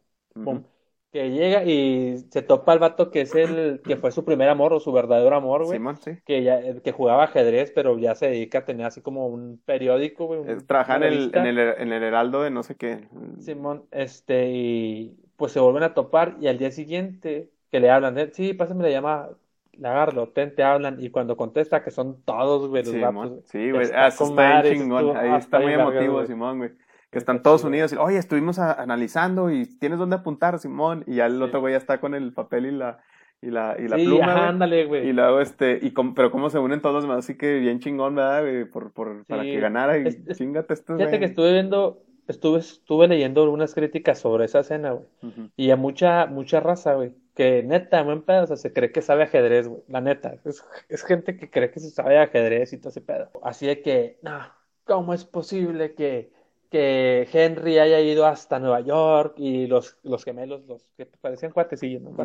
que llega y se topa al vato que es el que fue su primer amor o su verdadero amor, güey. Simón, sí. Que ya que jugaba ajedrez, pero ya se dedica a tener así como un periódico, güey. Trabaja en el, en el, en el Heraldo de no sé qué. Simón, este, y pues se vuelven a topar y al día siguiente que le hablan, de, sí, pásame la llama Lagardo, ten, te hablan, y cuando contesta que son todos, güey, los Simón, Sí, güey, está, está chingón, ahí está muy emotivo, Simón, güey que están todos unidos y, oye, estuvimos analizando y tienes dónde apuntar, Simón, y ya el otro güey ya está con el papel y la, y la, y la pluma, ándale, güey. Y luego, este, y pero cómo se unen todos los demás, así que bien chingón, ¿verdad, güey? Por, por, para que ganara y es, chingate esto, Fíjate que estuve viendo, estuve, estuve leyendo algunas críticas sobre esa escena, güey. Y a mucha, mucha raza, güey, que neta, buen pedo, o sea, se cree que sabe ajedrez, güey, la neta. Es, es gente que cree que se sabe ajedrez y todo ese pedo. Así de que, no, ¿cómo es posible que que Henry haya ido hasta Nueva York y los, los gemelos, los que parecían cuatecillos, ¿no?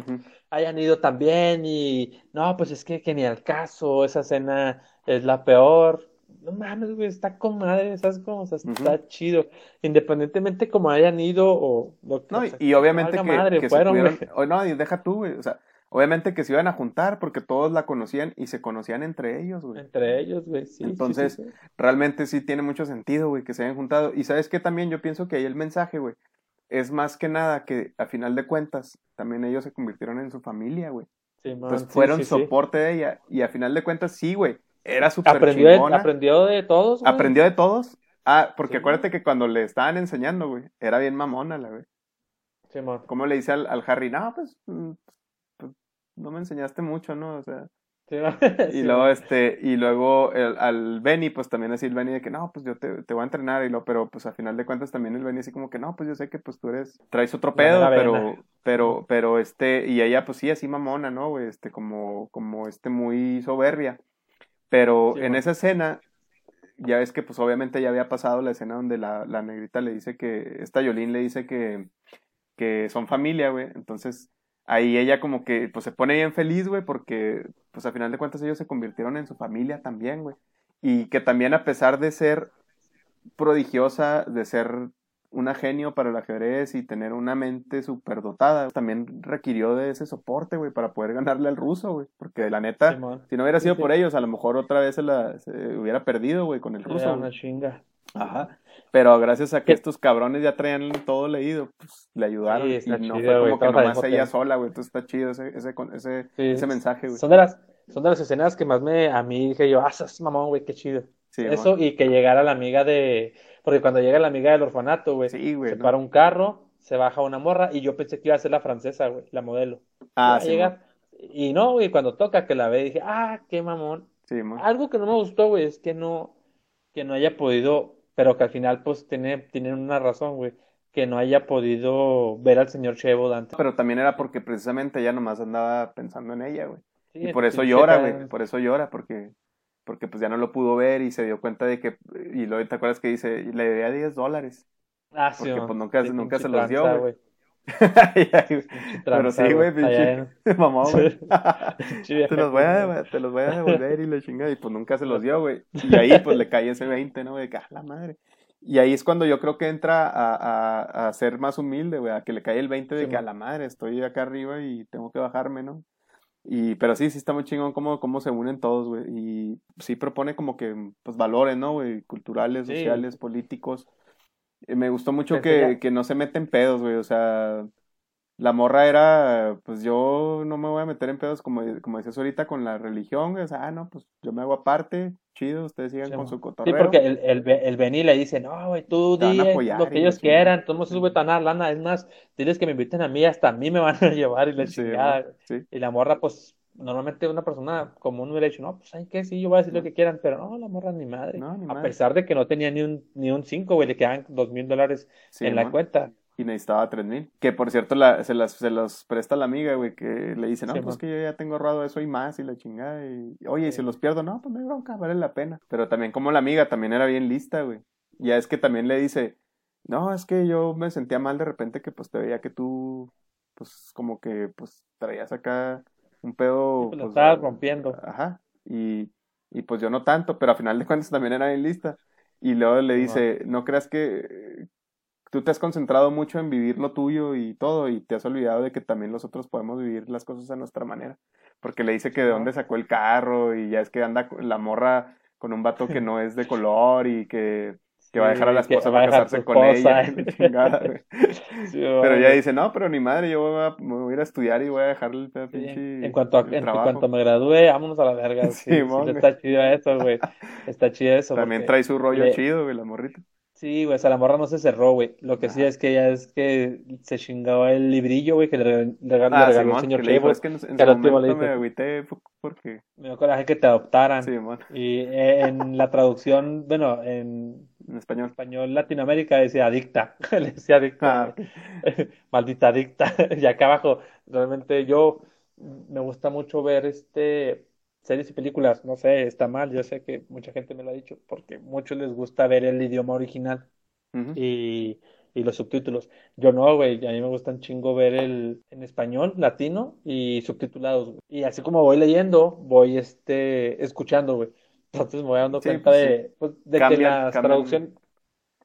hayan ido también y no, pues es que, que ni al caso, esa escena es la peor. No mames, güey, está con madre, esas cosas, está chido. Independientemente como hayan ido o... no, y, obviamente que, madre, que fueron, no, y deja tú, güey, o sea, Obviamente que se iban a juntar porque todos la conocían y se conocían entre ellos, güey. Entre ellos, güey, sí. Entonces, realmente sí tiene mucho sentido, güey, que se hayan juntado. Y sabes que también yo pienso que ahí el mensaje, güey, es más que nada que a final de cuentas también ellos se convirtieron en su familia, güey. Sí, Entonces fueron soporte de ella y a final de cuentas sí, güey, era súper aprendió De, aprendió de todos, güey. Aprendió de todos. Ah, porque acuérdate que cuando le estaban enseñando, güey, era bien mamona la, güey. Sí, ¿Cómo le dice al, al Harry? No, pues mm, no me enseñaste mucho, ¿no? O sea. y luego este y luego al Benny pues también así el Benny de que no pues yo te, te, voy a entrenar y lo pero pues a final de cuentas también el Benny así como que no pues yo sé que pues tú eres traes otro pedo pero pero pero este y ella pues sí así mamona no este como como este muy soberbia. Pero en esa escena ya ves que pues obviamente ya había pasado la escena donde la, la negrita le dice que esta Yolín le dice que que son familia güey. Entonces ahí ella como que pues se pone bien feliz, güey, porque pues a final de cuentas ellos se convirtieron en su familia también, güey. Y que también a pesar de ser prodigiosa, de ser una genio para el ajedrez y tener una mente súper dotada, también requirió de ese soporte, güey, para poder ganarle al ruso, güey. Porque la neta, si no hubiera sido por ellos, a lo mejor otra vez se la se hubiera perdido, güey, con el ruso. una chinga. Ajá. Pero gracias a que estos cabrones ya traían todo leído, pues le ayudaron. y no fue como que nomás ella sola, güey. Entonces está chido ese, ese, ese, ese mensaje, güey. Son de, las, son de las escenas que más me, a mí dije yo, ah, es mamón, güey, qué chido. Eso y que llegara la amiga de, porque cuando llega la amiga del orfanato, güey, sí, se para un carro, se baja una morra y yo pensé que iba a ser la francesa, güey, la modelo. Ah, sí. y no, güey, cuando toca que la ve, dije, ah, qué mamón. Sí, Algo que no me gustó, güey, es que no, que no haya podido, pero que al final pues tiene, tienen una razón, güey, que no haya podido ver al señor Chevo Dante. Pero también era porque precisamente ella nomás andaba pensando en ella, güey. y por eso llora, güey, por eso llora, porque porque pues ya no lo pudo ver y se dio cuenta de que, y luego te acuerdas que dice, le debía 10 dólares. Ah, sí. Porque pues nunca, nunca se los dio, güey. Pero sí, güey, pinche mamá, güey. te, los voy a, te los voy a devolver y la chingada. Y pues nunca se los dio, güey. Y ahí pues le cae ese 20, ¿no? De que, ah, la madre. Y ahí es cuando yo creo que entra a, a, a ser más humilde, güey. A que le cae el 20 de que, a la madre, estoy acá arriba y tengo que bajarme, ¿no? Y, pero sí, sí está muy chingón cómo, cómo se unen todos, güey. Y sí propone como que, pues, valores, ¿no, güey? Culturales, sociales, políticos. Me gustó mucho que, que, no se meten pedos, güey. O sea, la morra era, pues yo no me voy a meter en pedos como, como decías ahorita con la religión, güey. O sea, ah, no, pues yo me hago aparte, chido, ustedes sigan con su cotorreo. Sí, porque el, el, el le dice, no, güey, tú di lo que ellos quieran, tú no se sube tan a lana, es más, diles que me inviten a mí, hasta a mí me van a llevar y le sí, Y la morra, pues, normalmente una persona común hubiera dicho, no, pues, ¿saben qué? Sí, yo voy a decir lo que quieran, pero no, la morra ni madre. a pesar de que no tenía ni un, ni un cinco, güey, le quedaban dos mil dólares en la cuenta y necesitaba tres mil. Que por cierto la, se, las, se los presta la amiga, güey, que le dice, no, pues que yo ya tengo ahorrado eso y más y la chingada. Y, oye, y si los pierdo, no, pues hay bronca, vale la pena. Pero también como la amiga también era bien lista, güey. Ya es que también le dice, no, es que yo me sentía mal de repente que pues te veía que tú, pues como que pues traías acá un pedo. pues, lo estabas rompiendo. Ajá. Y, y pues yo no tanto, pero a final de cuentas también era bien lista. Y luego le dice, no creas que, tú te has concentrado mucho en vivir lo tuyo y todo y te has olvidado de que también nosotros podemos vivir las cosas a nuestra manera. Porque le dice que de dónde sacó el carro y ya es que anda la morra con un vato que no es de color y que, que va a dejar a la esposa para casarse con ella. pero ella dice, no, pero ni madre, yo voy a, me voy a ir a estudiar y voy a dejar el pinche En cuanto, a, en, cuanto me gradúe, vámonos a la verga. Sí, está chido eso, güey. Está chido eso. También trae su rollo chido, güey, la morrita. Sí, güey, o sea, la morra no se cerró, güey. Lo que sí es que ya es que se chingaba el librillo, güey, que le, regaló, ah, el señor Chavo. Es que en, en momento me agüité porque... Me dio coraje que te adoptaran. Sí, man. Y eh, en la traducción, bueno, en... En español. español Latinoamérica decía adicta. le decía adicta. Ah, Maldita adicta. y acá abajo, realmente yo me gusta mucho ver este series y películas, no sé, está mal, yo sé que mucha gente me lo ha dicho, porque muchos les gusta ver el idioma original y, y, los subtítulos. Yo no, güey, a mí me gusta un chingo ver el en español, latino y subtitulados, Y así como voy leyendo, voy este escuchando, güey. Entonces me voy dando cuenta pues de, pues, de que la traducción,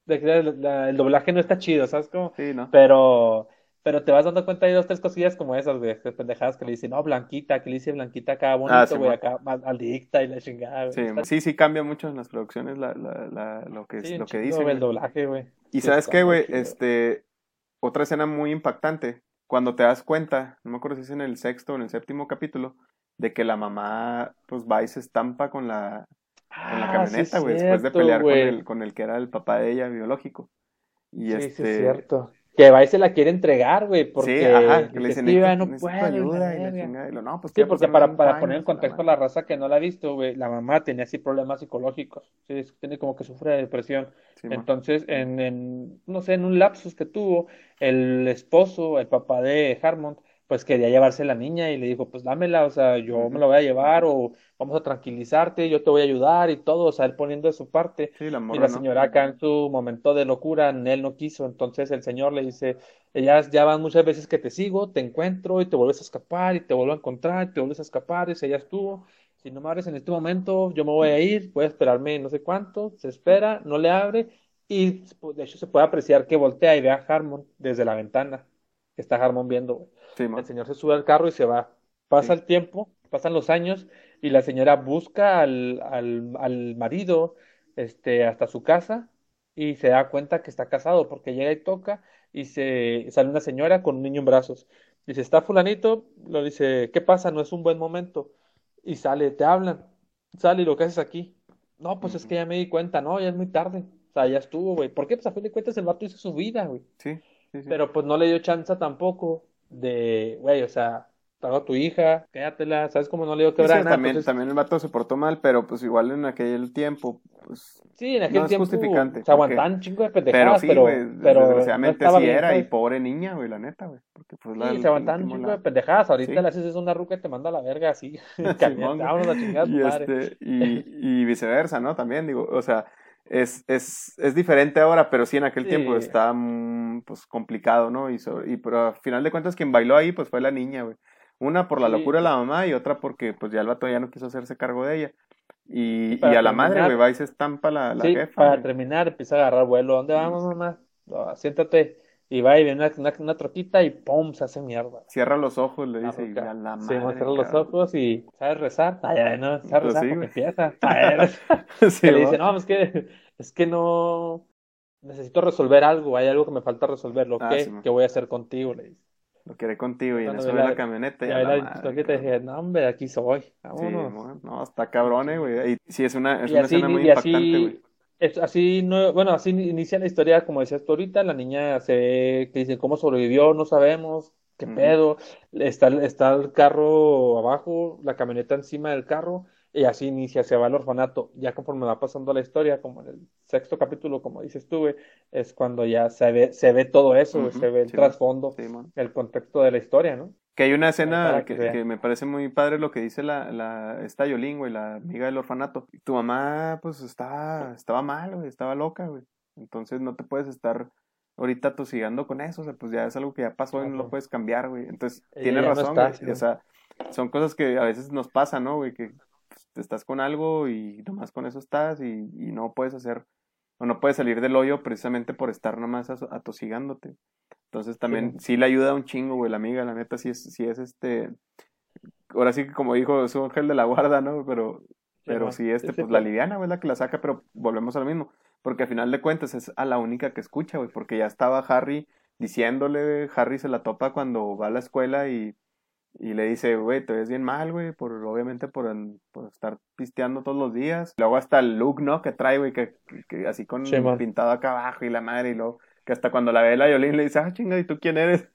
de que el doblaje no está chido, ¿sabes cómo? Sí, ¿no? Pero pero te vas dando cuenta de dos, tres cosillas como esas, güey, de pendejadas que le dicen, no, Blanquita, que le dice Blanquita acá bonito, ah, güey, acá maldita y la chingada, Sí, sí, sí cambia mucho en las producciones la, la, la, lo que, lo que dice. el doblaje, güey. Y sabes qué, güey, este, otra escena muy impactante, cuando te das cuenta, no me acuerdo si es en el sexto o en el séptimo capítulo, de que la mamá, pues, va y se estampa con la, con la ah, camioneta, güey, después de pelear con el, con el que era el papá de ella biológico. Y este, sí, es cierto. Que va y se la quiere entregar, güey, porque sí, ajá, que le dicen, no puede, ayuda y la no, pues sí, porque para, para poner en contexto a la raza que no la ha visto, güey, la mamá tenía así problemas psicológicos, sí, tiene como que sufre de depresión. Entonces, en, en, no sé, en un lapsus que tuvo, el esposo, el papá de Harmon, pues quería llevarse la niña y le dijo, pues dámela, o sea, yo me la voy a llevar o vamos a tranquilizarte, yo te voy a ayudar y todo, o sea, él poniendo de su parte. y la señora acá en su momento de locura, él no quiso, entonces el señor le dice, ellas ya van muchas veces que te sigo, te encuentro y te vuelves a escapar y te vuelvo a encontrar y te vuelves a escapar y si ella estuvo, si no me abres en este momento, yo me voy a ir, voy a esperarme no sé cuánto, se espera, no le abre y pues, de hecho se puede apreciar que voltea y ve a Harmon desde la ventana, está Harmon viendo, el señor se sube al carro y se va. Pasa el tiempo, pasan los años y la señora busca al, al, al marido este, hasta su casa y se da cuenta que está casado porque llega y toca y se sale una señora con un niño en brazos. Dice, está fulanito, lo dice, ¿qué pasa? No es un buen momento. Y sale, te hablan, sale y lo que haces aquí. No, pues es que ya me di cuenta, no, ya es muy tarde. O sea, ya estuvo, güey. ¿Por qué? Pues a fin de cuentas el vato hizo su vida, güey. Sí, Pero pues no le dio chance tampoco de, güey, o sea, a tu hija, quédatela, ¿sabes cómo no le digo que Sí, también, Entonces, también el vato se portó mal, pero pues igual en aquel tiempo, pues... sí, en aquel no es tiempo justificante, se aguantaban un chingo de Pero pendejadas, sí, pero, güey, pero, desgraciadamente no estaba sí bien, era, y pues. pobre niña, güey, la neta, güey. Porque pues la... Sí, se aguantaban un último, chingo la- de pendejadas. Ahorita Sí. le haces una ruca y te manda a la verga así. Vámonos a chingar y, madre. este, y, y viceversa, ¿no? También, digo, o sea, es, es, es diferente ahora, pero sí en aquel Sí. tiempo está mm, pues complicado, ¿no? Y, pero a final de cuentas quien bailó ahí pues fue la niña, güey. Una por la Sí. locura de la mamá y otra porque pues ya el vato ya no quiso hacerse cargo de ella. Y, y a la madre, güey, va y se estampa la, la Sí, jefa. para terminar, empieza a agarrar vuelo. ¿Dónde vamos, mamá? No, siéntate. Y va y viene una, una, una troquita y ¡pum! se hace mierda. Cierra los ojos, le dice, y a la Sí, madre. me cierra los ojos y ¿sabes rezar? Ay, no, ¿sabes Pues rezar? sí, empieza. Sí, le dice, no, es que, es que no, necesito resolver algo, hay algo que me falta resolver, ¿lo Ah, que? sí. ¿Qué voy a hacer contigo? Le dice. Lo queré contigo y en Cuando eso ve ve la- la camioneta y Y a ahí la la troquita dije, no, hombre, aquí soy, Sí, vámonos. no, está cabrón, eh, güey. Y sí, es una, es Y una así, escena muy y impactante, güey. Es, así no, bueno, así inicia la historia, como decías tú ahorita, la niña se ve que dice cómo sobrevivió, no sabemos, qué pedo, está, está el carro abajo, la camioneta encima del carro, y así inicia, se va al orfanato. Ya conforme va pasando la historia, como en el sexto capítulo, como dices tú, güey, es cuando ya se ve, se ve todo eso, se ve el sí, trasfondo, Sí, el contexto de la historia, ¿no? Que hay una escena que que, vean. que me parece muy padre lo que dice la, la esta Yolín, güey, la amiga del orfanato. Tu mamá, pues, estaba, estaba mal, güey, estaba loca, güey. Entonces no te puedes estar ahorita tosigando con eso, o sea, pues ya es algo que ya pasó y no lo puedes cambiar, güey. Entonces, tienes no razón, está, güey. sí, O sea, son cosas que a veces nos pasan, ¿no, güey? Que estás con algo y nomás con eso estás y, y no puedes hacer, o no puedes salir del hoyo precisamente por estar nomás atosigándote. Entonces también sí le ayuda un chingo, güey, la amiga, la neta, sí es, sí es este, ahora sí que como dijo, es un ángel de la guarda, ¿no? Pero, pero man. sí, este, pues la liviana, güey, la que la saca, pero volvemos al mismo, porque al final de cuentas es a la única que escucha, güey, porque ya estaba Harry diciéndole, Harry se la topa cuando va a la escuela y, y le dice, güey, te ves bien mal, güey, por, obviamente por, por estar pisteando todos los días. Luego hasta el look, ¿no? Que trae, güey, que, que- que así con Sí, pintado acá abajo y la madre, y luego que hasta cuando la ve la Yolín le dice, ah, chinga, ¿y tú quién eres?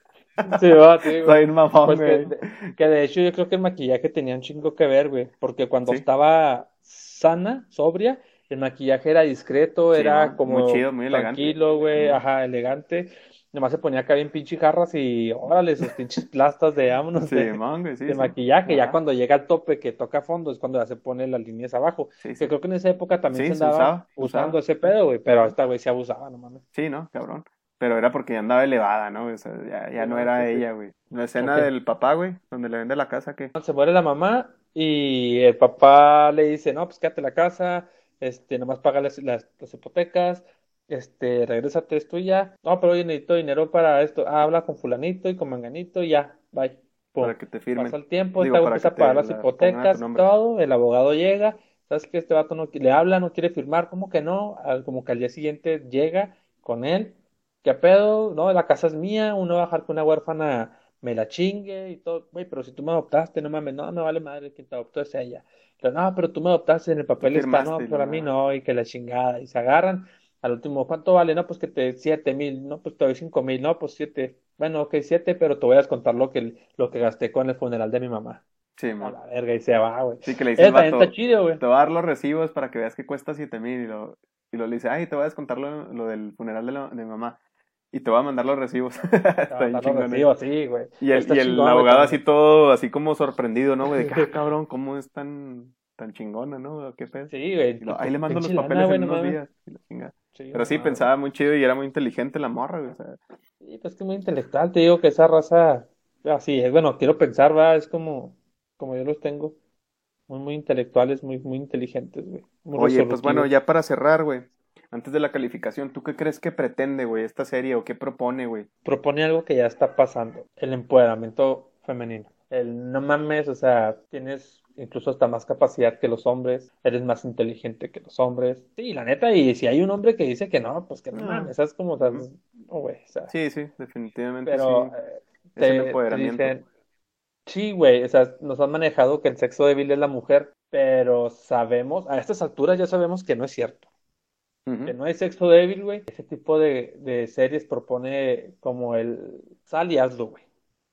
Sí, va, sí, güey. Está bien mamón, Pues que, güey. que de hecho yo creo que el maquillaje tenía un chingo que ver, güey, porque cuando Sí. estaba sana, sobria, el maquillaje era discreto, Sí, era como Muy chido, muy elegante. tranquilo, güey, ajá, elegante. Nomás se ponía acá bien pinche jarras y órale, sus pinches plastas de vámonos Sí, de, sí, de sí. maquillaje. Ya cuando llega al tope que toca fondo es cuando ya se pone las líneas abajo. Que creo que en esa época también se andaba usaba, usando usaba. ese pedo, güey, pero esta güey se abusaba, no mames. Sí, ¿no? Cabrón. Pero era porque ya andaba elevada, ¿no? O sea, ya, ya no era ella, güey. La escena del papá, güey, donde le vende la casa, que Se muere la mamá y el papá le dice, no, pues quédate la casa, este, nomás paga las, las, las hipotecas, este, regrésate, es tuya. No, pero oye, necesito dinero para esto. Ah, habla con fulanito y con manganito y ya, bye. Pum. para que te firmen. Pasa el tiempo, Digo, empieza a te pagar las la hipotecas, todo, el abogado llega, sabes que este vato no le habla, no quiere firmar, ¿cómo que no? Al- como que al día siguiente llega con él, ¿qué pedo? No, la casa es mía, uno va a dejar que una huérfana me la chingue y todo, güey, pero si tú me adoptaste, no mames, no, me vale madre, quien te adoptó es ella. Pero no, pero tú me adoptaste, en el papel está, no, firmaste y para mí no, y que la chingada, y se agarran. Al último, ¿cuánto vale? No, pues que te, siete mil, no, pues te doy cinco mil, no, pues siete. Bueno, ok, siete, pero te voy a descontar lo que, lo que gasté con el funeral de mi mamá. Sí, A man. la verga, y se va, güey. Sí, que le dice vato, está chido, güey. te voy a dar los recibos para que veas que cuesta siete mil y lo, y lo le dice, ay, te voy a descontar lo, lo del funeral de, la- de mi mamá y te voy a mandar los recibos. A Está bien chingón, eh. recibos, sí, güey. Y el, y el chingón, abogado así todo, así como sorprendido, ¿no, güey? De que, ah, cabrón, ¿cómo es tan, tan chingona, no? ¿Qué pedo? Sí, güey. Lo, ahí le mando los lana, papeles güey, en no unos días. y la chingada. Sí, Pero sí, no, pensaba muy chido y era muy inteligente la morra, güey. O sea, Sí, pues que muy intelectual, te digo que esa raza, así es, bueno, quiero pensar, va, es como, como yo los tengo, muy, muy intelectuales, muy, muy inteligentes, güey, muy Oye, pues bueno, ya para cerrar, güey. Antes de la calificación, ¿tú qué crees que pretende, güey, esta serie o qué propone, güey? Propone algo que ya está pasando, el empoderamiento femenino, el no mames, o sea, tienes incluso hasta más capacidad que los hombres, eres más inteligente que los hombres, sí, la neta, y si hay un hombre que dice que no, pues que no mames, ¿sabes cómo? O sea, Ujú. no, güey, o sea, Sí, sí, definitivamente pero sí. eh, Es te empoderamiento. dicen, sí, güey, o sea, nos han manejado que el sexo débil es la mujer, pero sabemos, a estas alturas ya sabemos que no es cierto, que no hay sexo débil, güey. Ese tipo de, de series propone como el sal y hazlo, güey.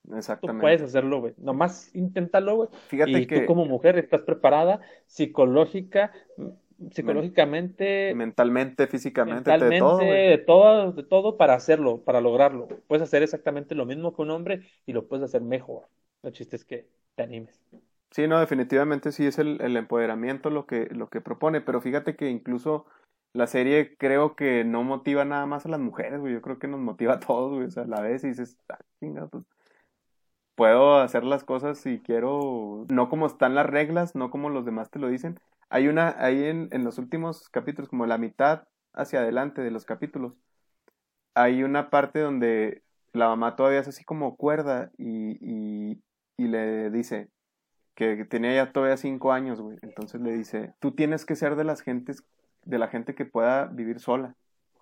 Tú puedes hacerlo, güey. Nomás inténtalo, güey. Fíjate y tú como mujer estás preparada psicológica, psicológicamente, mentalmente, físicamente, de todo, de todo, de todo para hacerlo, para lograrlo. Puedes hacer exactamente lo mismo que un hombre y lo puedes hacer mejor. El chiste es que te animes. Sí, no, definitivamente sí es el, el empoderamiento lo que, lo que propone, pero fíjate que incluso la serie creo que no motiva nada más a las mujeres, güey. Yo creo que nos motiva a todos, güey. O sea, a la vez y dices, ah, chinga, pues puedo hacer las cosas si quiero, no como están las reglas, no como los demás te lo dicen. Hay una, ahí en, en los últimos capítulos, como la mitad hacia adelante de los capítulos, hay una parte donde la mamá todavía es así como cuerda y, y, y le dice que tenía ya todavía cinco años, güey. Entonces le dice, tú tienes que ser de las gentes de la gente que pueda vivir sola,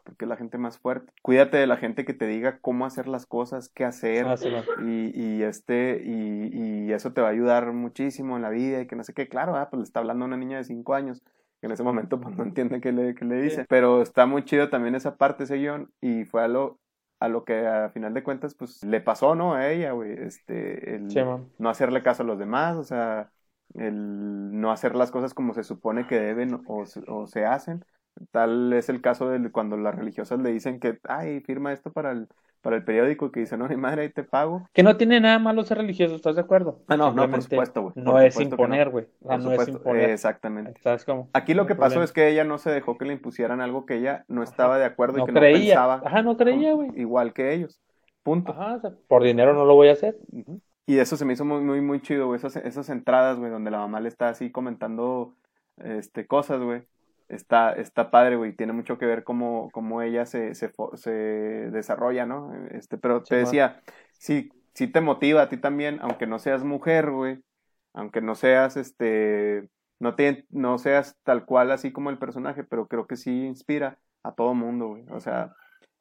porque es la gente más fuerte. Cuídate de la gente que te diga cómo hacer las cosas, qué hacer, ah, y, y, este, y, y, eso te va a ayudar muchísimo en la vida, y que no sé qué, claro, ah, pues le está hablando a una niña de cinco años, que en ese momento pues no entiende qué le, qué le dice, pero está muy chido también esa parte, ese guion, y fue a lo, a lo que a final de cuentas pues le pasó, ¿no? A ella, güey, este, el no hacerle caso a los demás, o sea, el no hacer las cosas como se supone que deben o, o se hacen. Tal es el caso de cuando las religiosas le dicen que, ay, firma esto para el, para el periódico que dice, no, ni madre, ahí te pago. Que no tiene nada malo ser religioso, ¿estás de acuerdo? Ah, no, no, por supuesto, güey. No es imponer, güey. No. es imponer. Exactamente. Aquí lo que pasó es que ella no se dejó que le impusieran algo que ella no estaba de acuerdo y que creía. no pensaba. Ajá, no creía, güey. Igual que ellos. Punto. Ajá, por dinero no lo voy a hacer. Y eso se me hizo muy, muy, muy chido, güey. Esas, esas entradas, güey, donde la mamá le está así comentando este, cosas, güey. Está, está padre, güey. Tiene mucho que ver cómo, cómo ella se, se, se desarrolla, ¿no? Este, pero te decía, sí, sí te motiva a ti también, aunque no seas mujer, güey. Aunque no seas, este, no, te, no seas tal cual así como el personaje, pero creo que sí inspira a todo mundo, güey. O sea,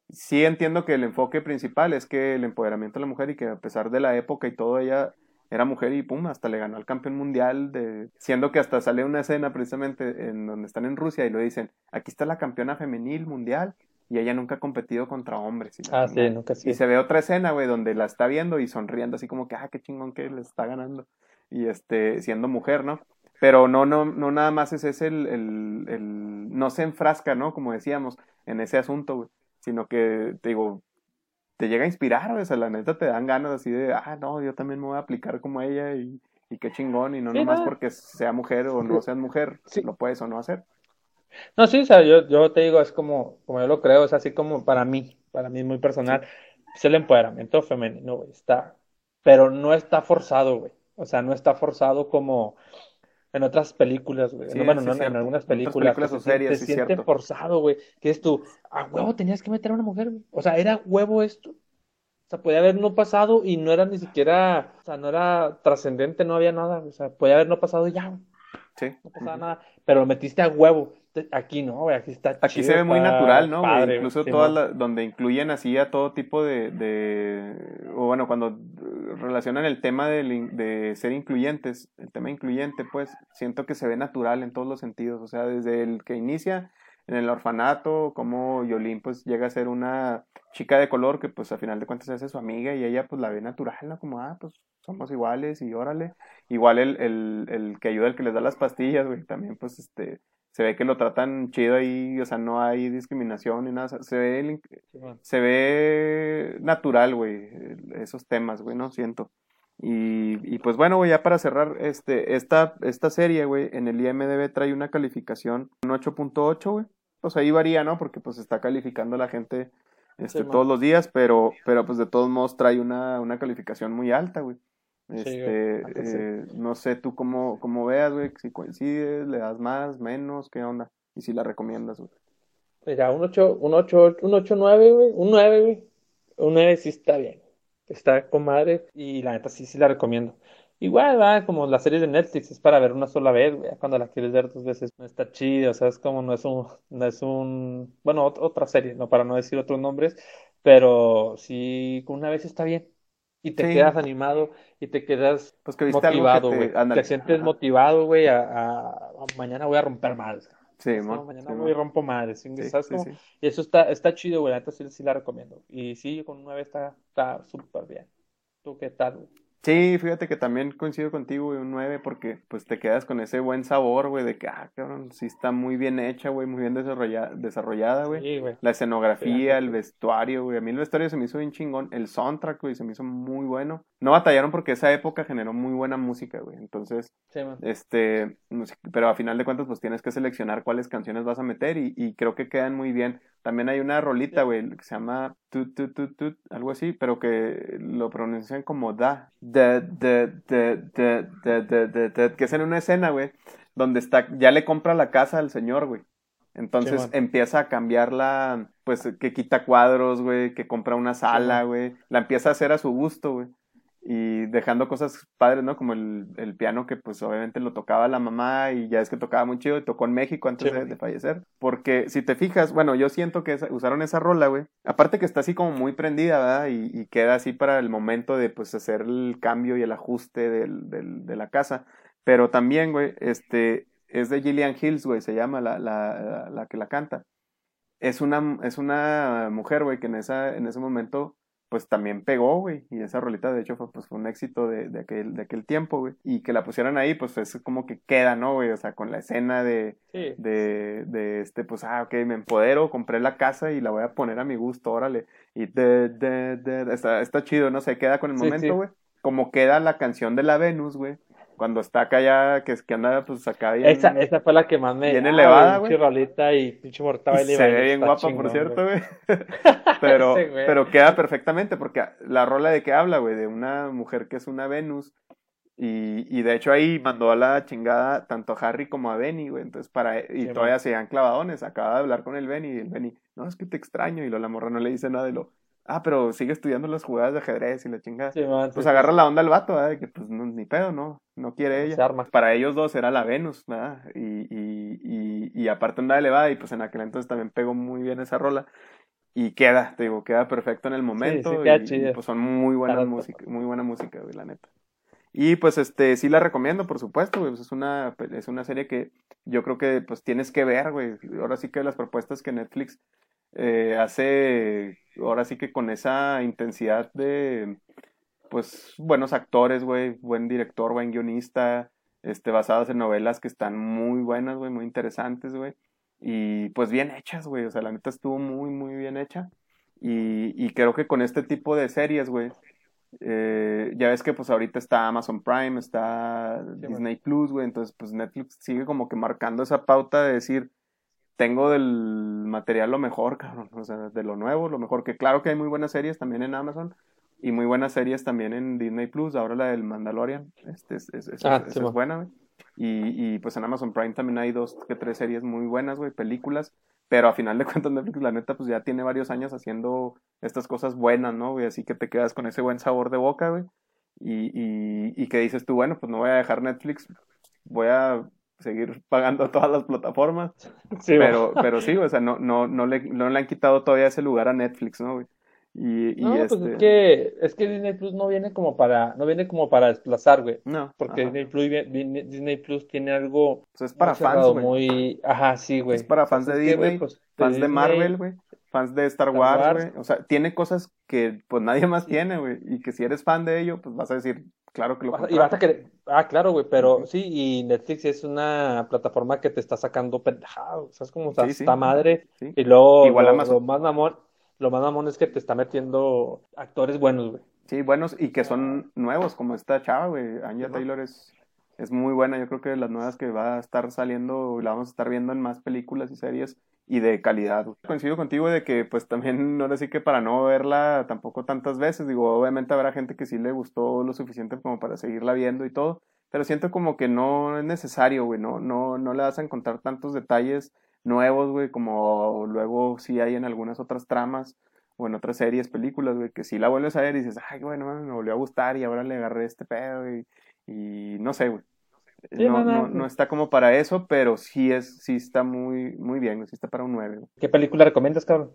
sí entiendo que el enfoque principal es que el empoderamiento de la mujer y que a pesar de la época y todo, ella era mujer y pum, hasta le ganó al campeón mundial, de, siendo que hasta sale una escena precisamente en donde están en Rusia y lo dicen, aquí está la campeona femenil mundial y ella nunca ha competido contra hombres. ah, sí, nunca sí. Y se ve otra escena, güey, donde la está viendo y sonriendo así como que, ah, qué chingón que le está ganando. Y este, siendo mujer, ¿no? Pero no, no, no nada más ese es el, el, el, no se enfrasca, ¿no? Como decíamos, en ese asunto, güey sino que, te digo, te llega a inspirar, o sea, la neta te dan ganas así de, ah, no, yo también me voy a aplicar como ella y, y qué chingón, y no nomás porque sea mujer o no seas mujer, si lo puedes o no hacer. No, sí, o sea, yo, yo te digo, es como, como yo lo creo, es así como para mí, para mí muy personal, es el empoderamiento femenino, güey, está, pero no está forzado, güey, o sea, no está forzado como, en otras películas, güey. bueno, no, en algunas películas. películas o series, te siente forzado, güey. Que es tú, a huevo tenías que meter a una mujer, güey. O sea, era huevo esto. O sea, podía haber no pasado y no era ni siquiera, o sea, no era trascendente, no había nada. O sea, podía haber no pasado ya, güey. Sí. No pasaba nada. Pero lo metiste a huevo. Aquí no, güey, aquí está Aquí se ve muy natural, ¿no? Incluso todas donde incluyen así a todo tipo de, de, o bueno, cuando relacionan el tema de, de, ser incluyentes, el tema incluyente, pues siento que se ve natural en todos los sentidos, o sea, desde el que inicia en el orfanato, como Yolín pues llega a ser una chica de color que pues a final de cuentas se hace su amiga y ella pues la ve natural, ¿no? Como, ah, pues somos iguales y órale. Igual el, el, el que ayuda, el que les da las pastillas, güey, también pues este se ve que lo tratan chido ahí, o sea, no hay discriminación ni nada, se ve, se ve natural, güey, esos temas, güey, no siento. Y, y pues bueno, güey, ya para cerrar este, esta, esta serie, güey, en el IMDB trae una calificación, un 8.8, güey. Pues ahí varía, ¿no? Porque pues está calificando la gente este, todos los días, pero, pero pues de todos modos trae una, una calificación muy alta, güey. Este, eh, no sé tú cómo, cómo veas, güey, si coincides, le das más, menos, qué onda, y si la recomiendas, güey. Mira, un 8, un 8, un 8, 9, güey, un 9, güey, un 9 sí está bien, está con madre, y la neta sí, sí la recomiendo. Igual, va, como las series de Netflix, es para ver una sola vez, güey, cuando la quieres ver dos veces no está chido, o sea, es como no es un, no es un, bueno, otra serie, no para no decir otros nombres, pero sí, una vez está bien, y te quedas animado y te quedas pues que motivado, güey. Te, sientes motivado, güey, a, mañana voy a romper madres. Sí, mañana voy a rompo madres. Y eso está, está chido, güey. Entonces sí, sí, la recomiendo. Y sí, con nueve está súper bien. ¿Tú qué tal? güey? Sí, fíjate que también coincido contigo, güey, un 9, porque pues te quedas con ese buen sabor, güey, de que, ah, cabrón, sí está muy bien hecha, güey, muy bien desarrollada, desarrollada, güey. Sí, güey. La escenografía, Sí, el vestuario, güey. A mí el vestuario se me hizo bien chingón. El soundtrack, güey, se me hizo muy bueno. No batallaron porque esa época generó muy buena música, güey. Entonces, Sí, este, pero a final de cuentas, pues tienes que seleccionar cuáles canciones vas a meter y, y creo que quedan muy bien. También hay una rolita, güey, que se llama tut, tut, tut, tut, algo así, pero que lo pronuncian como da, de, de, de, de de de que es en una escena, güey, donde está, ya le compra la casa al señor, güey. Entonces empieza a cambiarla, pues que quita cuadros, güey, que compra una sala, güey, la empieza a hacer a su gusto, güey. Y dejando cosas padres, ¿no? Como el, el piano que pues obviamente lo tocaba la mamá y ya es que tocaba muy chido y tocó en México antes Sí, de, fallecer. Porque si te fijas, bueno, yo siento que usaron esa rola, güey. Aparte que está así como muy prendida, ¿verdad? Y, y queda así para el momento de pues hacer el cambio y el ajuste del, del- de la casa. Pero también, güey, este, es de Gillian Hills, güey, se llama la, la, la que la canta. Es una, es una mujer, güey, que en, esa, en ese momento, pues también pegó, güey. Y esa rolita, de hecho, fue, pues, fue un éxito de, de, aquel, de aquel tiempo, güey. Y que la pusieran ahí, pues es como que queda, ¿no, güey? O sea, con la escena de, Sí. de, de este, pues, ah, ok, me empodero, compré la casa y la voy a poner a mi gusto, órale. Y de, de, de, está, está chido, no sé, queda con el momento, sí. güey. Como queda la canción de la Venus, güey. Cuando está acá ya, que, que anda, pues, acá bien. Esa, esa fue la que más me. bien ah, elevada, pinche güey. rolita y pinche morta baile se ve bien guapa, chingón, por cierto, güey. pero, pero queda perfectamente porque la rola de que habla, güey, de una mujer que es una Venus. Y, y de hecho ahí mandó a la chingada tanto a Harry como a Benny, güey. Entonces, para, y Sí, todavía man. se dan clavadones. Acaba de hablar con el Benny y el Benny, no, es que te extraño. Y lo, la morra no le dice nada de lo, ah, pero sigue estudiando las jugadas de ajedrez y la chingada. Sí, man, Pues sí, agarra la onda al vato, ¿verdad? De que pues no, ni pedo, no, no quiere ella Se arma. para ellos dos era la Venus, ¿verdad? Y, y, y, y aparte andaba elevada y pues en aquel entonces también pegó muy bien esa rola y queda, te digo, queda perfecto en el momento sí, y, pues son muy buena música, muy buena música, güey, la neta. Y pues este, sí la recomiendo, por supuesto, güey, pues, es una, es una serie que yo creo que pues tienes que ver, güey. Ahora sí que las propuestas que Netflix eh, hace, ahora sí que con esa intensidad de, pues, buenos actores, güey, buen director, buen guionista, este, basadas en novelas que están muy buenas, güey, muy interesantes, güey. Y pues bien hechas, güey, o sea, la neta estuvo muy, muy bien hecha. Y, y creo que con este tipo de series, güey, eh, ya ves que pues ahorita está Amazon Prime, está Sí, Disney Plus, güey, entonces pues Netflix sigue como que marcando esa pauta de decir, tengo del material lo mejor, cabrón, o sea, de lo nuevo, lo mejor, que claro que hay muy buenas series también en Amazon y muy buenas series también en Disney Plus, ahora la del Mandalorian, este es, es, es- Ah, sí, es buena, güey. Y, y pues en Amazon Prime también hay dos que tres series muy buenas, güey, películas, pero a final de cuentas Netflix, la neta, pues ya tiene varios años haciendo estas cosas buenas, ¿no, güey? Así que te quedas con ese buen sabor de boca, güey. Y, y, y que dices tú, bueno, pues no voy a dejar Netflix, voy a seguir pagando todas las plataformas. Sí. Pero, pero sí, o sea, no, no, no, le, no le han quitado todavía ese lugar a Netflix, ¿no, güey? Y, y No, pues este... es que, es que Disney Plus no viene como para, no viene como para desplazar, güey. No, Porque. Disney Plus, Disney Plus tiene algo Pues es para muy fans, güey. muy, ajá, sí, güey. Es para fans de que, Disney, pues, fans de Disney, Marvel, güey. Fans de Star Star Wars, güey. O sea, tiene cosas que pues nadie más tiene, güey. Y que si eres fan de ello, pues vas a decir, claro que lo Y vas a querer, ah, claro, güey, pero sí, y Netflix es una plataforma que te está sacando pendejadas, ¿sabes cómo está, Sí, sí. está madre? Sí. Y luego, Igual lo, Amazon. lo más mamón, lo más mamón es que te está metiendo actores buenos, güey. Sí, buenos y que son nuevos, como esta chava, güey. Anya. Taylor es, es muy buena. Yo creo que las nuevas que va a estar saliendo, la vamos a estar viendo en más películas y series y de calidad. Coincido contigo de que, pues también, ahora sí que para no verla tampoco tantas veces, digo, obviamente habrá gente que sí le gustó lo suficiente como para seguirla viendo y todo, pero siento como que no es necesario, güey. No, no, no le vas a encontrar tantos detalles nuevos, güey, como luego sí hay en algunas otras tramas o en otras series, películas, güey, que si la vuelves a ver y dices, ay, bueno, me volvió a gustar y ahora le agarré este pedo y, y no sé, güey. Sí, No, no, no, está como para eso, pero sí es, sí está muy, muy bien, sí está para un 9, güey. ¿Qué película recomiendas, cabrón?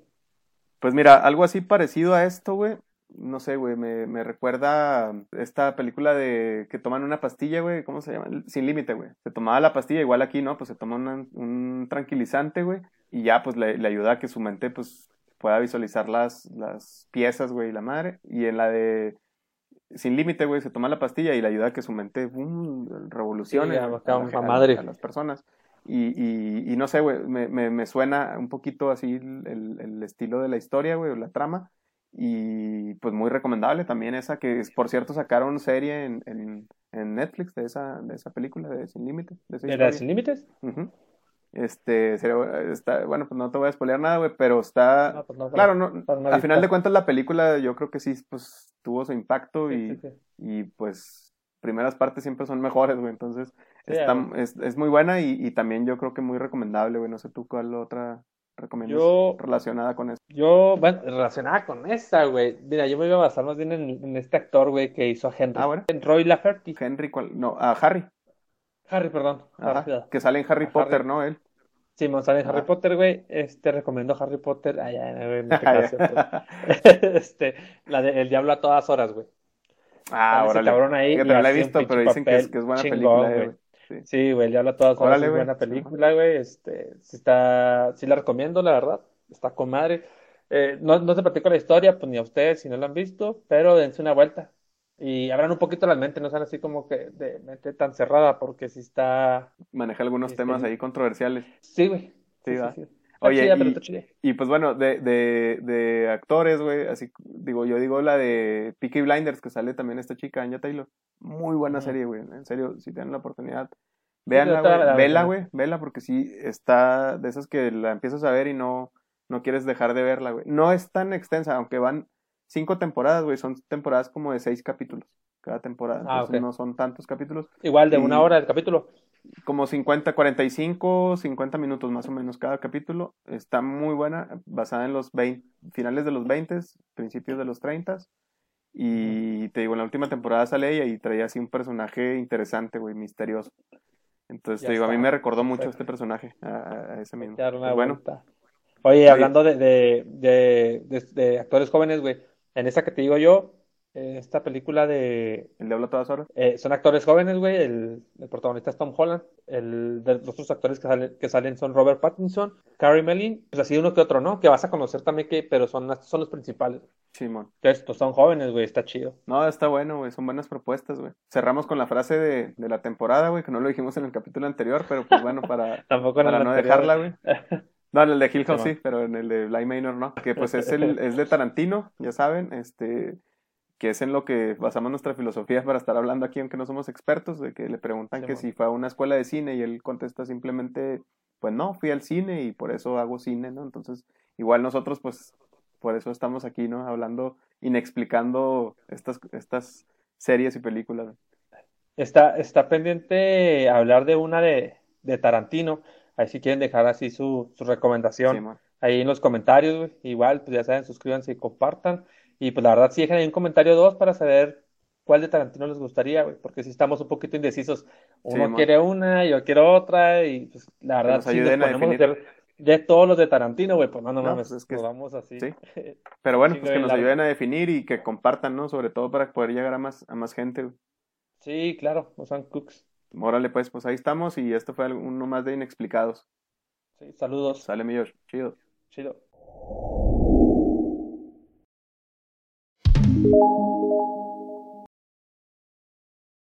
Pues mira, algo así parecido a esto, güey. No sé, güey, me, me recuerda esta película de que toman una pastilla, güey, ¿cómo se llama? Sin límite, güey. Se tomaba la pastilla, igual aquí, ¿no? Pues se toma una- un tranquilizante, güey, y ya, pues le, le ayuda a que su mente, pues, pueda visualizar las, las piezas, güey, y la madre. Y en la de sin límite, güey, se toma la pastilla y le ayuda a que su mente boom, revolucione Sí, a, madre. a las personas. Y, y, y no sé, güey, me, me, me suena un poquito así el, estilo de la historia, güey, o la trama. Y pues muy recomendable también esa, que es, por cierto sacaron serie en, en, en Netflix de esa, de esa película de Sin Límite. De ¿De sin límites? Este, sería- está, bueno, pues no te voy a spoilear nada, güey, pero está... No, pues no, Claro, no, no al final de cuentas la película yo creo que sí, pues tuvo su impacto Sí, y, sí, sí. y pues primeras partes siempre son mejores, güey, entonces está- es, es muy buena y, y también yo creo que muy recomendable, güey, no sé tú cuál otra recomiendas Yo- relacionada con eso. Yo, bueno, relacionada con esa, güey. Mira, yo me iba a basar más bien en, en este actor, güey, que hizo a Henry. Ah, bueno. En Roy Lafferty. Henry, ¿cuál? No, a Harry, Harry, perdón. ajá, que sale en Harry Potter, Harry. ¿no? Él. Sí, sale en Harry. Potter, güey. Este, recomiendo Harry Potter. Ay, ay, ay, me pegaste, pues. Este, la de El Diablo a todas horas, güey. ah, órale. cabrón ahí y no la he visto, pero dicen que es, que es buena chingón, película, eh, güey. güey. Sí. Güey, El Diablo a todas horas es güey. buena película, güey. Este, sí está, sí la recomiendo, la verdad. Está con madre. Eh, no, no te platico la historia, pues ni a ustedes si no la han visto, pero dense una vuelta. Y abran un poquito la mente, no sean así como que de mente tan cerrada, porque sí está. Maneja algunos Este, temas ahí controversiales. Sí, güey. Sí, Sí, va. sí, sí. Está Oye, y-. Y pues bueno, de, de, de actores, güey, así digo, yo digo la de Peaky Blinders, que sale también esta chica, Anya Taylor. Muy buena serie, güey. En serio, si tienen la oportunidad, véanla, güey. la- Vela, la- güey, vela, porque sí está de esas que la empiezas a ver y no, no quieres dejar de verla, güey. No es tan extensa, aunque van cinco temporadas, güey. Son temporadas como de seis capítulos cada temporada. Ah, Entonces ok. no son tantos capítulos. Igual de una hora el capítulo. Como 50, 45, 50 minutos más o menos cada capítulo. Está muy buena, basada en los 20, finales de los 20, principios de los 30. Y te digo, en la última temporada sale ella y traía así un personaje interesante, güey, misterioso. Entonces, Ya te digo, a mí me recordó mucho perfecto. este personaje, a, a ese mismo. Pues bueno. Oye, hablando de, de- de actores jóvenes, güey, en esta que te digo yo, eh, esta película de... el diablo a todas horas. eh, son actores jóvenes, güey, el, el protagonista es Tom Holland, el, de los otros actores que, salen que salen son Robert Pattinson, Carey Melling, pues así uno que otro, ¿no? Que vas a conocer también, que, pero son, son los principales. Simón. Entonces, pues son jóvenes, güey, está chido. No, está bueno, güey, son buenas propuestas, güey. Cerramos con la frase de, de la temporada, güey, que no lo dijimos en el capítulo anterior, pero pues bueno, para, Tampoco para no anterior. dejarla, güey. No, en el de Hill House Sí, sí, pero en el de Bly Manor no. Que pues es el, es de Tarantino, ya saben, este, que es en lo que basamos nuestra filosofía para estar hablando aquí, aunque no somos expertos, de que le preguntan Sí, que man. si fue a una escuela de cine y él contesta simplemente, pues no, fui al cine y por eso hago cine, ¿no? Entonces, igual nosotros, pues, por eso estamos aquí, ¿no? Hablando, inexplicando estas, estas series y películas. Está, está pendiente hablar de una de, de Tarantino. Ahí si quieren dejar así su, su recomendación. Sí, ahí en los comentarios, güey. Igual, pues ya saben, suscríbanse y compartan. Y pues la verdad, sí dejen ahí un comentario o dos para saber cuál de Tarantino les gustaría, güey. Porque si estamos un poquito indecisos. Uno quiere una, yo quiero otra. Y pues la verdad, si nos a ponemos a definir. hacer de todos los de Tarantino, güey, pues no, no No, mames, pues es que nos vamos así. sí. Pero bueno, pues que nos ayuden a definir y que compartan, ¿no? Sobre todo para poder llegar a más, a más gente, güey. Sí, claro, no son cooks. Órale, pues, pues ahí estamos y esto fue uno más de Inexplicados. Sí, saludos. Sale, mi. Chido. Chido.